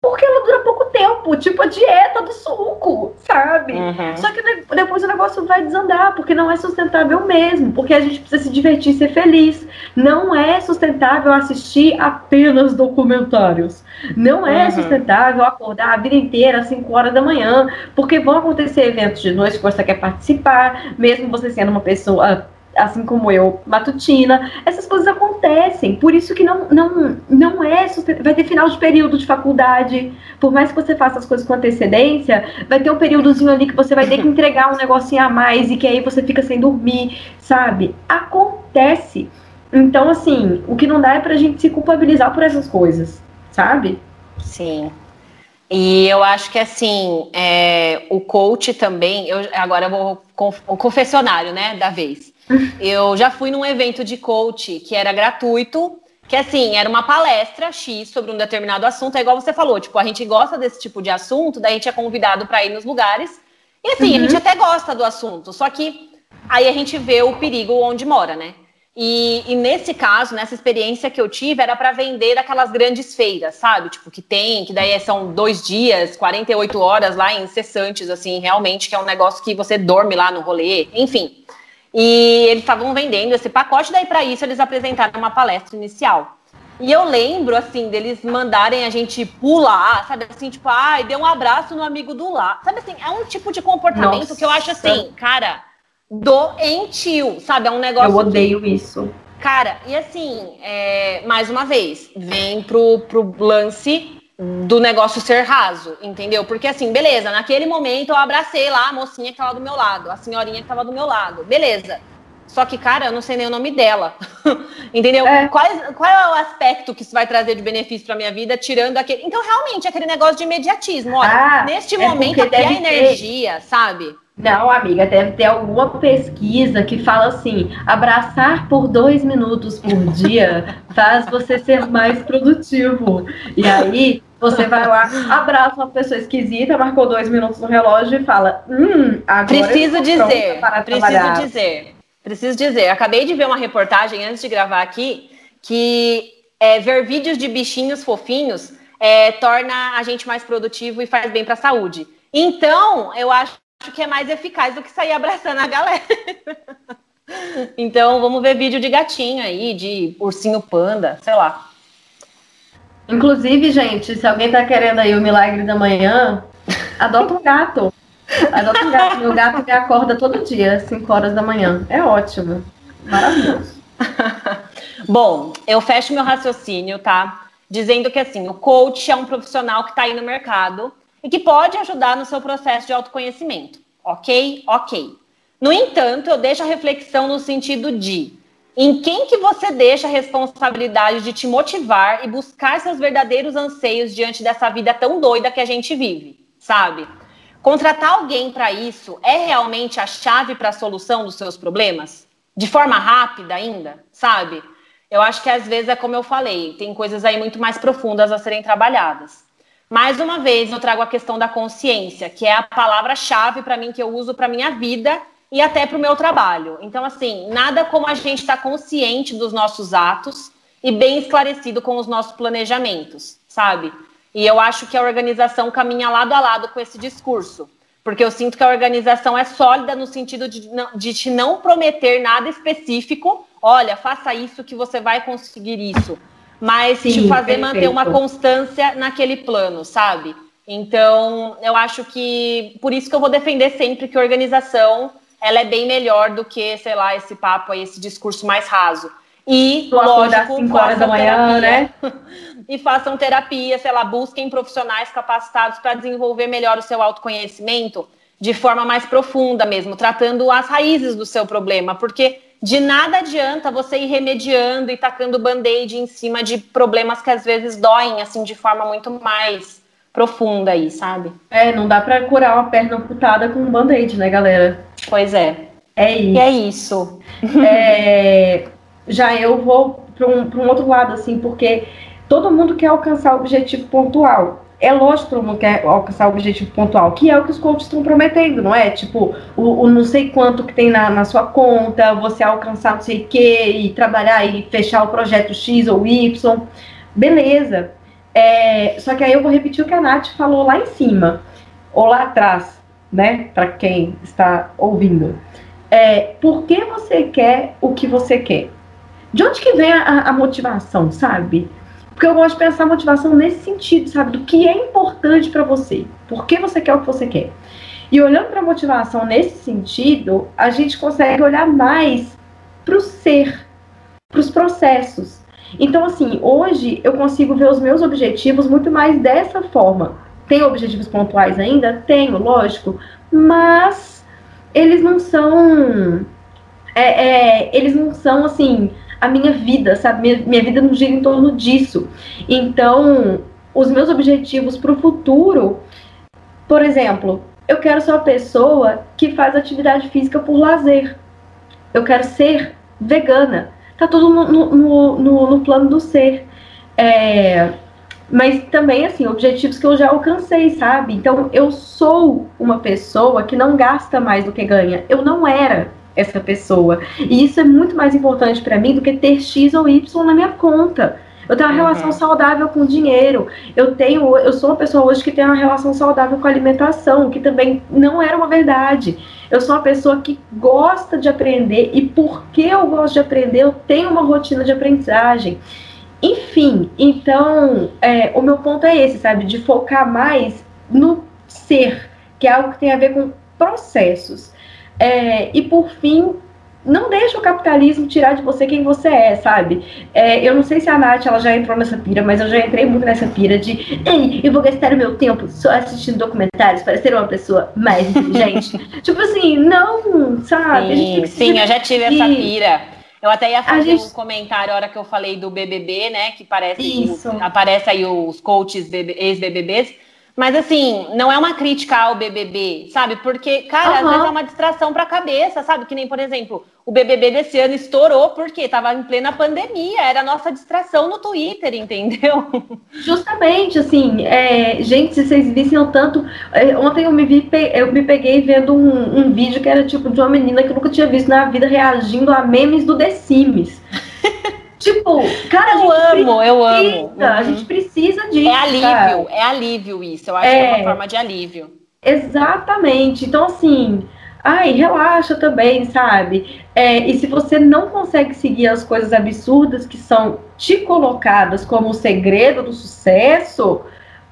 porque ela dura pouco tempo, tipo a dieta do suco, sabe? Uhum. Só que depois o negócio vai desandar, porque não é sustentável mesmo, porque a gente precisa se divertir e ser feliz. Não é sustentável assistir apenas documentários. Não é uhum. sustentável acordar a vida inteira às 5 horas da manhã, porque vão acontecer eventos de noite que você quer participar, mesmo você sendo uma pessoa assim como eu, matutina, essas coisas acontecem. Por isso que não, não, não é vai ter final de período de faculdade. Por mais que você faça as coisas com antecedência, vai ter um períodozinho ali que você vai ter que entregar um negocinho a mais e que aí você fica sem dormir, sabe? Acontece. Então, assim, o que não dá é pra gente se culpabilizar por essas coisas, sabe? Sim. E eu acho que assim, é, o coach também, eu agora eu vou o confessionário, né, da vez. Eu já fui num evento de coach que era gratuito, que assim, era uma palestra X sobre um determinado assunto, é igual você falou, tipo, a gente gosta desse tipo de assunto, daí a gente é convidado para ir nos lugares. E assim, uhum. a gente até gosta do assunto, só que aí a gente vê o perigo onde mora, né? E, e, nesse caso, nessa experiência que eu tive, era para vender daquelas grandes feiras, sabe? Tipo, que tem, que daí são dois dias, 48 horas lá incessantes, assim, realmente, que é um negócio que você dorme lá no rolê, enfim. E eles estavam vendendo esse pacote, daí para isso eles apresentaram uma palestra inicial. E eu lembro, assim, deles mandarem a gente pular, sabe assim, tipo, ai, ah, dê um abraço no amigo do lá. Sabe assim, é um tipo de comportamento Nossa. que eu acho assim, cara, doentio, sabe? É um negócio. Eu odeio que... isso. Cara, e assim, é, mais uma vez, vem pro, pro lance do negócio ser raso, entendeu? Porque assim, beleza, naquele momento eu abracei lá a mocinha que tava do meu lado, a senhorinha que tava do meu lado, beleza. Só que, cara, eu não sei nem o nome dela. entendeu? É. Qual, qual é o aspecto que isso vai trazer de benefício para minha vida, tirando aquele. Então, realmente, aquele negócio de imediatismo. Olha, ah, neste é momento aqui a energia, ter... sabe? Não, amiga, deve ter alguma pesquisa que fala assim: abraçar por dois minutos por dia faz você ser mais produtivo. E aí você vai lá, abraça uma pessoa esquisita, marcou dois minutos no relógio e fala: Hum, agora. Preciso dizer, preciso dizer, preciso dizer. Acabei de ver uma reportagem antes de gravar aqui que é, ver vídeos de bichinhos fofinhos é, torna a gente mais produtivo e faz bem para a saúde. Então, eu acho que é mais eficaz do que sair abraçando a galera. então, vamos ver vídeo de gatinho aí, de ursinho panda, sei lá. Inclusive, gente, se alguém tá querendo aí o milagre da manhã, adota um gato. Adota um gato. Meu gato me acorda todo dia, 5 horas da manhã. É ótimo. Maravilhoso. Bom, eu fecho meu raciocínio, tá? Dizendo que assim, o coach é um profissional que está aí no mercado e que pode ajudar no seu processo de autoconhecimento. Ok? Ok. No entanto, eu deixo a reflexão no sentido de em quem que você deixa a responsabilidade de te motivar e buscar seus verdadeiros anseios diante dessa vida tão doida que a gente vive, sabe? Contratar alguém para isso é realmente a chave para a solução dos seus problemas? De forma rápida ainda, sabe? Eu acho que às vezes é como eu falei, tem coisas aí muito mais profundas a serem trabalhadas. Mais uma vez, eu trago a questão da consciência, que é a palavra-chave para mim que eu uso para minha vida e até para o meu trabalho. Então, assim, nada como a gente estar tá consciente dos nossos atos e bem esclarecido com os nossos planejamentos, sabe? E eu acho que a organização caminha lado a lado com esse discurso, porque eu sinto que a organização é sólida no sentido de, de te não prometer nada específico olha, faça isso que você vai conseguir isso. Mas Sim, te fazer perfeito. manter uma constância naquele plano, sabe? Então, eu acho que por isso que eu vou defender sempre que organização ela é bem melhor do que, sei lá, esse papo aí, esse discurso mais raso. E, tu lógico, 5 horas da manhã, né? e façam terapia, sei lá, busquem profissionais capacitados para desenvolver melhor o seu autoconhecimento de forma mais profunda mesmo, tratando as raízes do seu problema, porque de nada adianta você ir remediando e tacando band-aid em cima de problemas que às vezes doem, assim, de forma muito mais profunda aí, sabe? É, não dá para curar uma perna amputada com um band-aid, né, galera? Pois é. É isso. E é isso. É, já eu vou para um, um outro lado, assim, porque todo mundo quer alcançar o objetivo pontual é lógico que todo mundo quer alcançar o objetivo pontual, que é o que os coaches estão prometendo, não é? Tipo, o, o não sei quanto que tem na, na, sua conta, você alcançar não sei o que, e trabalhar e fechar o projeto X ou Y. Beleza. É, só que aí eu vou repetir o que a Nath falou lá em cima, ou lá atrás, né? Para quem está ouvindo. É, por que você quer o que você quer? De onde que vem a, a motivação, sabe? Porque eu gosto de pensar motivação nesse sentido, sabe? Do que é importante para você. Por que você quer o que você quer. E olhando para a motivação nesse sentido, a gente consegue olhar mais para o ser, para os processos. Então, assim, hoje eu consigo ver os meus objetivos muito mais dessa forma. Tenho objetivos pontuais ainda? Tenho, lógico, mas eles não são. É, é, eles não são assim a minha vida, sabe? Minha, minha vida não gira em torno disso. Então, os meus objetivos para o futuro, por exemplo, eu quero ser uma pessoa que faz atividade física por lazer. Eu quero ser vegana. Tá tudo no, no, no, no plano do ser. É, mas também, assim, objetivos que eu já alcancei, sabe? Então, eu sou uma pessoa que não gasta mais do que ganha. Eu não era essa pessoa. E isso é muito mais importante para mim do que ter X ou Y na minha conta. Eu tenho uma uhum. relação saudável com o dinheiro. Eu tenho, eu sou uma pessoa hoje que tem uma relação saudável com a alimentação, que também não era uma verdade. Eu sou uma pessoa que gosta de aprender e porque eu gosto de aprender, eu tenho uma rotina de aprendizagem. Enfim, então é, o meu ponto é esse, sabe, de focar mais no ser, que é algo que tem a ver com processos. É, e por fim, não deixa o capitalismo tirar de você quem você é, sabe? É, eu não sei se a Nath ela já entrou nessa pira, mas eu já entrei muito nessa pira de ei, eu vou gastar o meu tempo só assistindo documentários para ser uma pessoa mais inteligente. tipo assim, não, sabe? Sim, sim eu já tive essa pira. Eu até ia fazer gente... um comentário a hora que eu falei do BBB, né? Que parece Isso. aparece aí os coaches ex-BBBs. Mas assim, não é uma crítica ao BBB, sabe? Porque, cara, uhum. às vezes é uma distração pra cabeça, sabe? Que nem, por exemplo, o BBB desse ano estourou porque tava em plena pandemia, era a nossa distração no Twitter, entendeu? Justamente, assim, é, gente, se vocês vissem o tanto. É, ontem eu me, vi, eu me peguei vendo um, um vídeo que era tipo de uma menina que eu nunca tinha visto na vida reagindo a memes do The Sims. Amo, eu amo. Uhum. A gente precisa disso. É alívio, cara. é alívio isso. Eu acho é, que é uma forma de alívio. Exatamente. Então, assim, ai, relaxa também, sabe? É, e se você não consegue seguir as coisas absurdas que são te colocadas como o segredo do sucesso,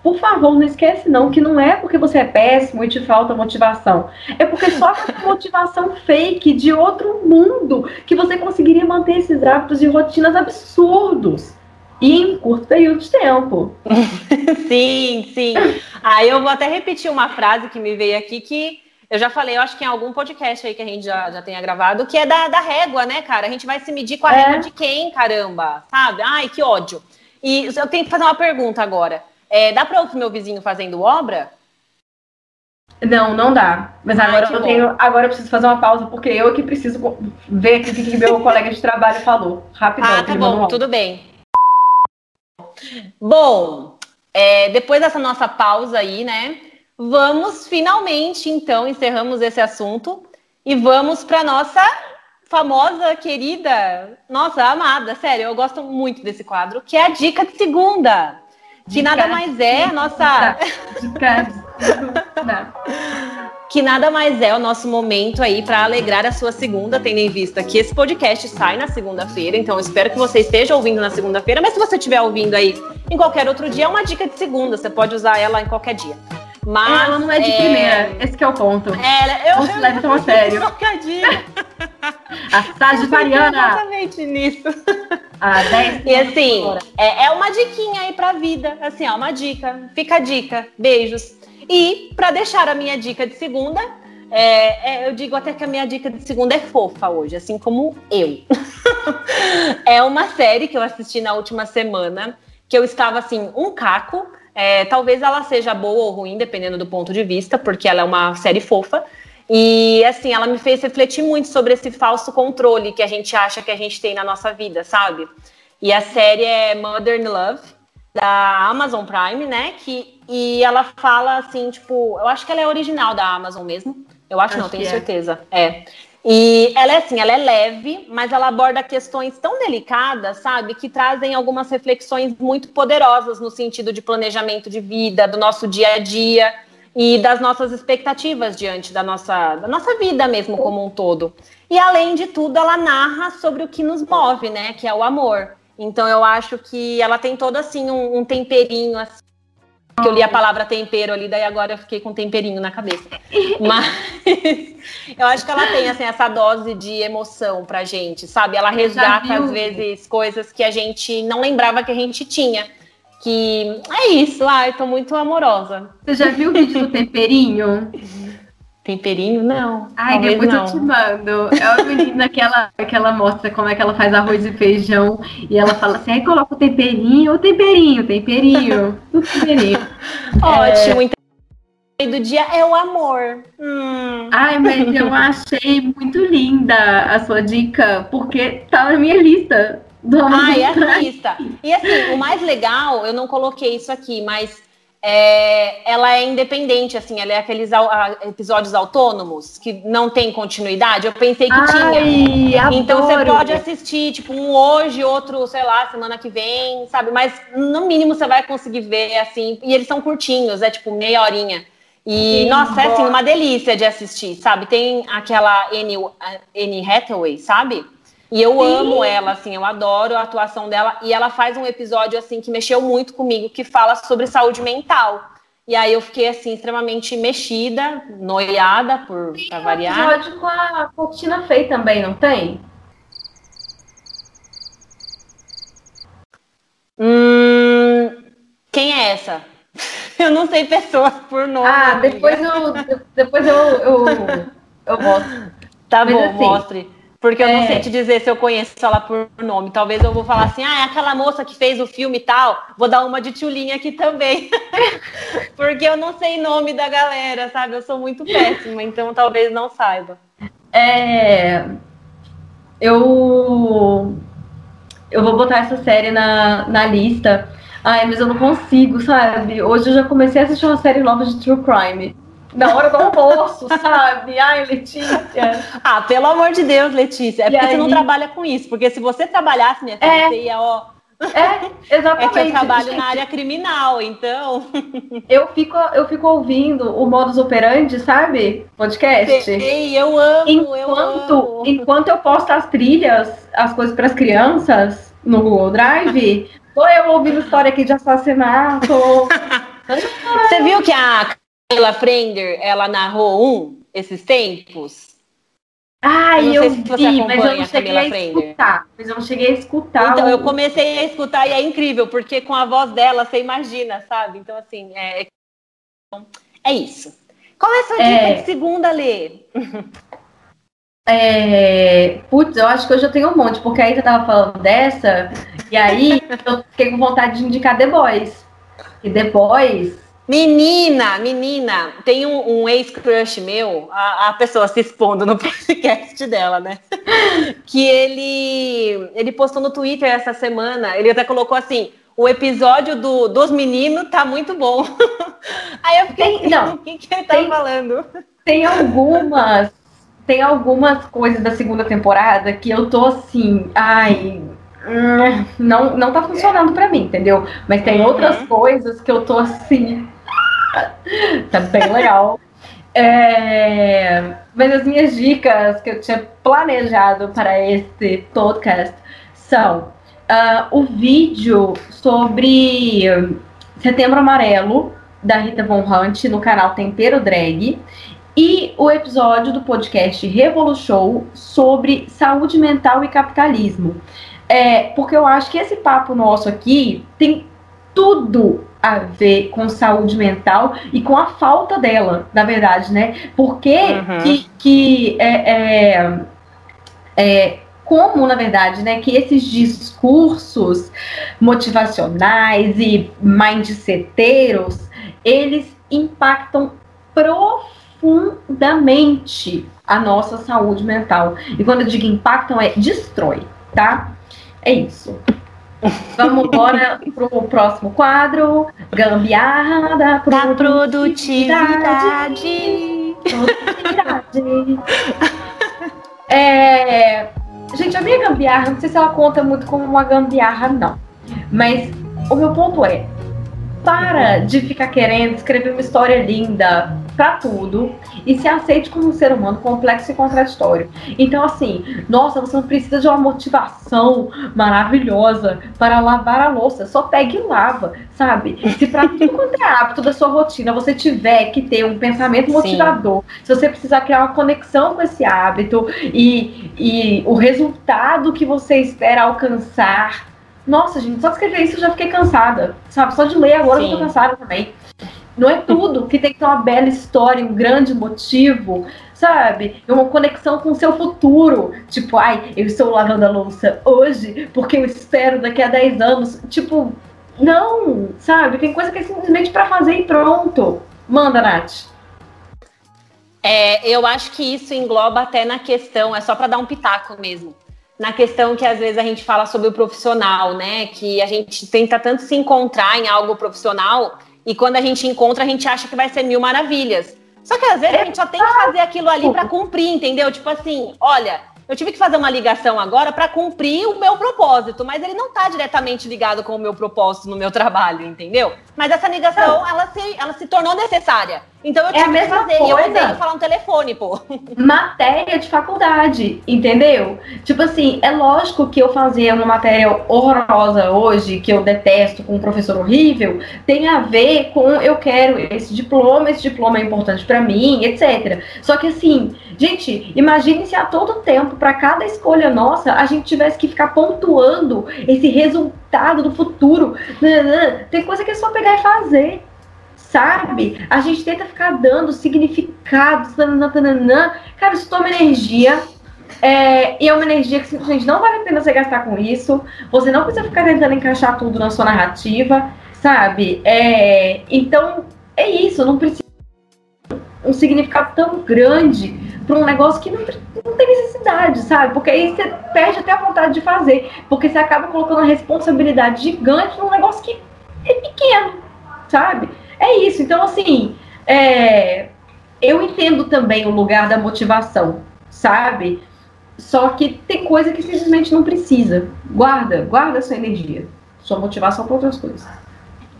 por favor, não esquece não que não é porque você é péssimo e te falta motivação. É porque só com motivação fake de outro mundo que você conseguiria manter esses hábitos e rotinas absurdos. E em curto período de tempo. sim, sim. Aí eu vou até repetir uma frase que me veio aqui que eu já falei, eu acho que em algum podcast aí que a gente já, já tenha gravado, que é da, da régua, né, cara? A gente vai se medir com a é. régua de quem, caramba? Sabe? Ai, que ódio. E eu tenho que fazer uma pergunta agora. É, dá para ouvir meu vizinho fazendo obra? Não, não dá. Mas agora eu tenho. Agora eu preciso fazer uma pausa, porque eu que preciso ver o que meu colega de trabalho falou. Rapidão. Ah, tá bom, tudo bem. Bom, é, depois dessa nossa pausa aí, né? Vamos finalmente, então, encerramos esse assunto e vamos para nossa famosa, querida, nossa, amada, sério, eu gosto muito desse quadro, que é a dica de segunda que nada mais é a nossa. que nada mais é o nosso momento aí para alegrar a sua segunda, tendo em vista que esse podcast sai na segunda-feira, então espero que você esteja ouvindo na segunda-feira, mas se você estiver ouvindo aí em qualquer outro dia, é uma dica de segunda, você pode usar ela em qualquer dia. Mas, ela não é de é... primeira, esse é o ponto. É, eu, não se leve tão a sério. A Sagitariana. Exatamente nisso. Ah, 10 e assim, é, é uma diquinha aí pra vida. Assim, ó, uma dica. Fica a dica. Beijos. E para deixar a minha dica de segunda, é, é, eu digo até que a minha dica de segunda é fofa hoje, assim como eu. é uma série que eu assisti na última semana, que eu estava assim, um caco. É, talvez ela seja boa ou ruim, dependendo do ponto de vista, porque ela é uma série fofa. E assim, ela me fez refletir muito sobre esse falso controle que a gente acha que a gente tem na nossa vida, sabe? E a série é Modern Love, da Amazon Prime, né? Que, e ela fala assim, tipo, eu acho que ela é original da Amazon mesmo. Eu acho, acho não, tenho é. certeza. É. E ela é assim, ela é leve, mas ela aborda questões tão delicadas, sabe, que trazem algumas reflexões muito poderosas no sentido de planejamento de vida, do nosso dia a dia e das nossas expectativas diante da nossa, da nossa vida mesmo como um todo. E além de tudo, ela narra sobre o que nos move, né, que é o amor. Então eu acho que ela tem todo assim um, um temperinho assim, que eu li a palavra tempero ali, daí agora eu fiquei com temperinho na cabeça. Mas eu acho que ela tem assim essa dose de emoção pra gente, sabe? Ela resgata às vezes coisas que a gente não lembrava que a gente tinha. Que é isso, ai, tô muito amorosa. Você já viu o vídeo do temperinho? Temperinho, não. Ai, depois não. eu te mando. É uma menina que ela, que ela mostra como é que ela faz arroz e feijão. E ela fala assim: aí coloca o temperinho, o temperinho, temperinho, o temperinho. Ótimo. É... Então, do dia é o amor. Hum. Ai, mas eu achei muito linda a sua dica, porque tá na minha lista. Do ah, é a lista. E assim, o mais legal, eu não coloquei isso aqui, mas é, ela é independente, assim, ela é aqueles episódios autônomos que não tem continuidade. Eu pensei que Ai, tinha. Adoro. Então você pode assistir, tipo, um hoje, outro, sei lá, semana que vem, sabe? Mas no mínimo você vai conseguir ver, assim. E eles são curtinhos, é tipo meia horinha. E, Sim, nossa, é assim, uma delícia de assistir, sabe? Tem aquela Anne, Anne Hathaway, sabe? E eu Sim. amo ela, assim, eu adoro a atuação dela. E ela faz um episódio, assim, que mexeu muito comigo, que fala sobre saúde mental. E aí eu fiquei, assim, extremamente mexida, noiada, por pra variar. Tem um episódio com a Cortina Fey também, não tem? Hum, quem é essa? Eu não sei pessoas por nome. Ah, depois eu, depois eu, eu, eu mostro. Tá Mas, bom, assim, mostre. Porque eu é. não sei te dizer se eu conheço ela por nome. Talvez eu vou falar assim, ah, é aquela moça que fez o filme e tal. Vou dar uma de tchulinha aqui também. Porque eu não sei nome da galera, sabe? Eu sou muito péssima, então talvez não saiba. É. Eu. Eu vou botar essa série na, na lista. Ai, mas eu não consigo, sabe? Hoje eu já comecei a assistir uma série nova de True Crime na hora do almoço, sabe? Ai, Letícia. Ah, pelo amor de Deus, Letícia. É e porque aí... você não trabalha com isso. Porque se você trabalhasse, minha filha, é... você ia, ó. É, exatamente. É que eu trabalho Gente. na área criminal, então. Eu fico, eu fico ouvindo o modus operandi, sabe? Podcast. Sei, eu amo, enquanto, eu amo. Enquanto eu posto as trilhas, as coisas para as crianças no Google Drive, tô eu ouvindo história aqui de assassinato. Você viu que a Camila Frender, ela narrou um esses tempos? Ah, eu, eu vi, mas eu não cheguei a, a escutar. Mas eu não cheguei a escutar. Então, o... eu comecei a escutar e é incrível, porque com a voz dela, você imagina, sabe? Então, assim, é, é isso. Qual é a sua dica é... de segunda, Lê? É... Putz, eu acho que hoje eu tenho um monte, porque aí você tava falando dessa, e aí eu fiquei com vontade de indicar The Boys. E The Boys Menina, menina, tem um, um ex-crush meu, a, a, pessoa se expondo no podcast dela, né? que ele, ele postou no Twitter essa semana, ele até colocou assim, o episódio do, dos meninos tá muito bom. Aí eu fiquei, tem, não, o que, que ele tá tem, falando? Tem algumas, tem algumas coisas da segunda temporada que eu tô assim, ai, hum, não, não tá funcionando para mim, entendeu? Mas tem uhum. outras coisas que eu tô assim, tá bem legal. É, mas as minhas dicas que eu tinha planejado para este podcast são uh, o vídeo sobre Setembro Amarelo, da Rita Von Hunt, no canal Tempero Drag, e o episódio do podcast Revolution sobre saúde mental e capitalismo. É, porque eu acho que esse papo nosso aqui tem tudo a ver com saúde mental e com a falta dela, na verdade, né? Porque uhum. que, que é, é, é, como, na verdade, né, que esses discursos motivacionais e mindseteiros, eles impactam profundamente a nossa saúde mental. E quando eu digo impactam, é destrói, tá? É isso. Vamos embora pro próximo quadro. Gambiarra da produtividade. Da produtividade. produtividade. é, gente, a minha gambiarra, não sei se ela conta muito como uma gambiarra, não. Mas o meu ponto é: para de ficar querendo escrever uma história linda, para tudo e se aceite como um ser humano complexo e contraditório. Então, assim, nossa, você não precisa de uma motivação maravilhosa para lavar a louça, só pegue e lava, sabe? Se para tudo quanto é hábito da sua rotina você tiver que ter um pensamento motivador, Sim. se você precisar criar uma conexão com esse hábito e, e o resultado que você espera alcançar. Nossa, gente, só escrever isso eu já fiquei cansada, sabe? Só de ler agora Sim. eu tô cansada também. Não é tudo que tem que ter uma bela história, um grande motivo, sabe? Uma conexão com o seu futuro. Tipo, ai, eu estou lavando a louça hoje porque eu espero daqui a 10 anos. Tipo, não, sabe? Tem coisa que é simplesmente para fazer e pronto. Manda, Nath. É, eu acho que isso engloba até na questão, é só para dar um pitaco mesmo. Na questão que às vezes a gente fala sobre o profissional, né? Que a gente tenta tanto se encontrar em algo profissional e quando a gente encontra, a gente acha que vai ser mil maravilhas. Só que às vezes a gente só tem que fazer aquilo ali para cumprir, entendeu? Tipo assim, olha, eu tive que fazer uma ligação agora para cumprir o meu propósito, mas ele não está diretamente ligado com o meu propósito no meu trabalho, entendeu? Mas essa ligação, ela se, ela se tornou necessária. Então eu é tive que fazer. Coisa. Eu odeio falar um telefone, pô. Matéria de faculdade, entendeu? Tipo assim, é lógico que eu fazer uma matéria horrorosa hoje, que eu detesto, com um professor horrível, tem a ver com eu quero esse diploma, esse diploma é importante para mim, etc. Só que assim, gente, imagine se a todo tempo, para cada escolha nossa, a gente tivesse que ficar pontuando esse resultado do futuro. Tem coisa que é só pegar e fazer sabe? A gente tenta ficar dando significados, nananana. cara, isso toma energia. É, e é uma energia que simplesmente não vale a pena você gastar com isso. Você não precisa ficar tentando encaixar tudo na sua narrativa, sabe? É, então, é isso. Não precisa um significado tão grande para um negócio que não, não tem necessidade, sabe? Porque aí você perde até a vontade de fazer. Porque você acaba colocando uma responsabilidade gigante num negócio que é pequeno, sabe? É isso. Então, assim, é, eu entendo também o lugar da motivação, sabe? Só que tem coisa que simplesmente não precisa. Guarda, guarda sua energia. Sua motivação para outras coisas.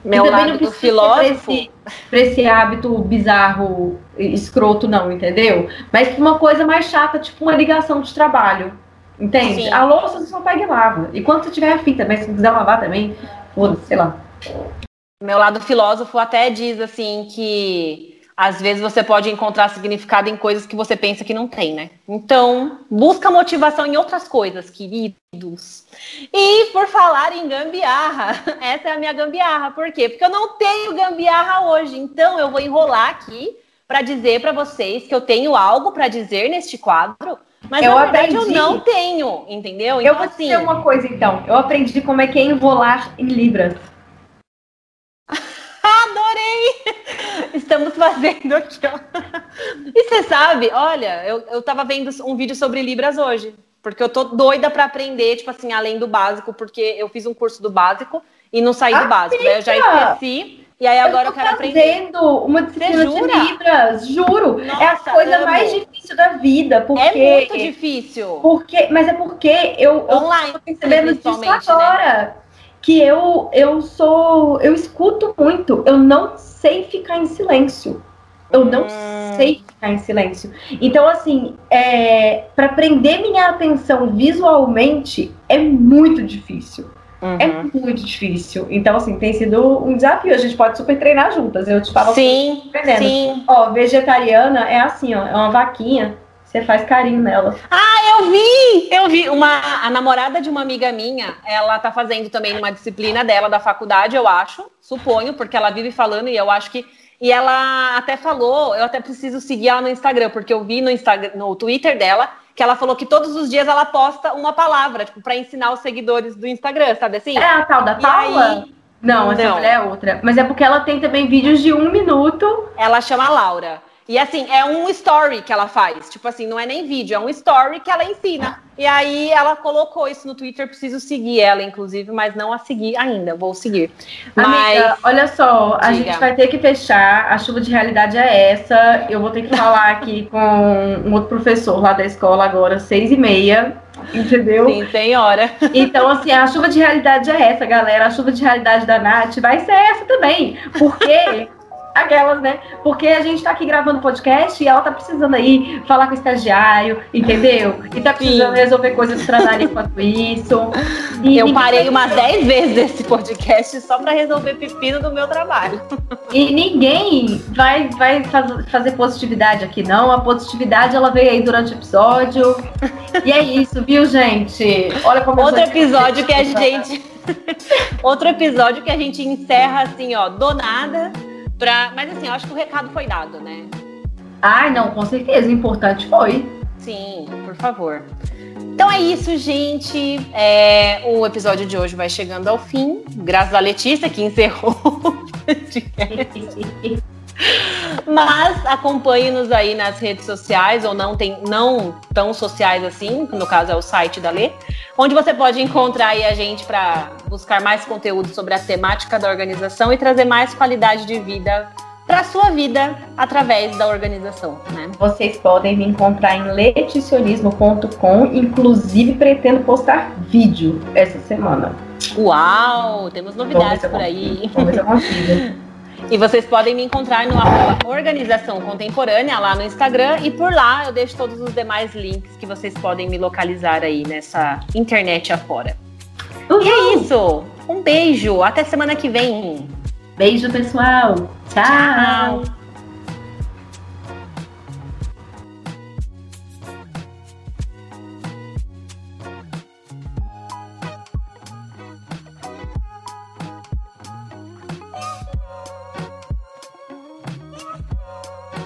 Meu lado do filósofo. Pra esse, esse hábito bizarro, escroto, não, entendeu? Mas uma coisa mais chata, tipo uma ligação de trabalho. Entende? Sim. A louça você só pega e lava. E quando você tiver a fita, mas se quiser lavar também, sei lá. Meu lado filósofo até diz assim que às vezes você pode encontrar significado em coisas que você pensa que não tem, né? Então, busca motivação em outras coisas, queridos. E por falar em gambiarra, essa é a minha gambiarra. Por quê? Porque eu não tenho gambiarra hoje. Então, eu vou enrolar aqui para dizer para vocês que eu tenho algo para dizer neste quadro, mas eu na verdade aprendi. eu não tenho, entendeu? Então, eu vou assim, dizer uma coisa então. Eu aprendi como é que é enrolar em libras. Estamos fazendo aqui, ó. E você sabe, olha, eu, eu tava vendo um vídeo sobre Libras hoje. Porque eu tô doida para aprender, tipo assim, além do básico, porque eu fiz um curso do básico e não saí do básico. Né? Eu já esqueci. E aí agora eu, eu quero aprender. uma disciplina de Libras, juro. Nossa, é a coisa amo. mais difícil da vida. Porque, é muito difícil. Porque, mas é porque eu, Online, eu tô percebendo disso né? agora. Né? Que eu eu sou eu escuto muito, eu não sei ficar em silêncio. Eu não hum. sei ficar em silêncio. Então, assim, é, para prender minha atenção visualmente é muito difícil. É uhum. É muito difícil. Então, assim, tem sido um desafio. A gente pode super treinar juntas. Eu te falo sim, sim. Ó, vegetariana é assim, ó, é uma vaquinha. Você faz carinho nela. Ah, eu vi! Eu vi. Uma, a namorada de uma amiga minha, ela tá fazendo também uma disciplina dela da faculdade, eu acho. Suponho, porque ela vive falando e eu acho que. E ela até falou, eu até preciso seguir ela no Instagram, porque eu vi no Instagram, no Twitter dela que ela falou que todos os dias ela posta uma palavra, tipo, para ensinar os seguidores do Instagram, sabe assim? É a tal da Paula? Aí... Não, essa mulher é outra. Mas é porque ela tem também vídeos de um minuto. Ela chama Laura. E assim, é um story que ela faz. Tipo assim, não é nem vídeo, é um story que ela ensina. E aí ela colocou isso no Twitter, preciso seguir ela, inclusive, mas não a seguir ainda, vou seguir. Amiga, mas... olha só, a Diga. gente vai ter que fechar, a chuva de realidade é essa. Eu vou ter que falar aqui com um outro professor lá da escola agora, seis e meia. Entendeu? Sim, tem hora. Então, assim, a chuva de realidade é essa, galera. A chuva de realidade da Nath vai ser essa também. Porque Aquelas, né? Porque a gente tá aqui gravando podcast e ela tá precisando aí falar com o estagiário, entendeu? E tá precisando Sim. resolver coisas do trabalho enquanto isso. E eu parei umas 10 vezes esse podcast só para resolver pepino do meu trabalho. E ninguém vai, vai faz, fazer positividade aqui, não. A positividade ela veio aí durante o episódio. E é isso, viu, gente? Olha como Outro episódio que a gente. Outro episódio que a gente encerra assim, ó, do nada Pra... Mas assim, eu acho que o recado foi dado, né? Ah, não, com certeza. O importante foi. Sim, por favor. Então é isso, gente. É, o episódio de hoje vai chegando ao fim. Graças a Letícia, que encerrou Mas acompanhe-nos aí nas redes sociais, ou não, tem, não tão sociais assim, no caso é o site da Lê, onde você pode encontrar aí a gente para buscar mais conteúdo sobre a temática da organização e trazer mais qualidade de vida para a sua vida através da organização. Né? Vocês podem me encontrar em leticionismo.com, inclusive pretendo postar vídeo essa semana. Uau! Temos novidades por aí. Vamos ver se eu consigo. E vocês podem me encontrar no Organização Contemporânea lá no Instagram e por lá eu deixo todos os demais links que vocês podem me localizar aí nessa internet afora. Uhum. E é isso. Um beijo. Até semana que vem. Beijo, pessoal. Tchau. Tchau.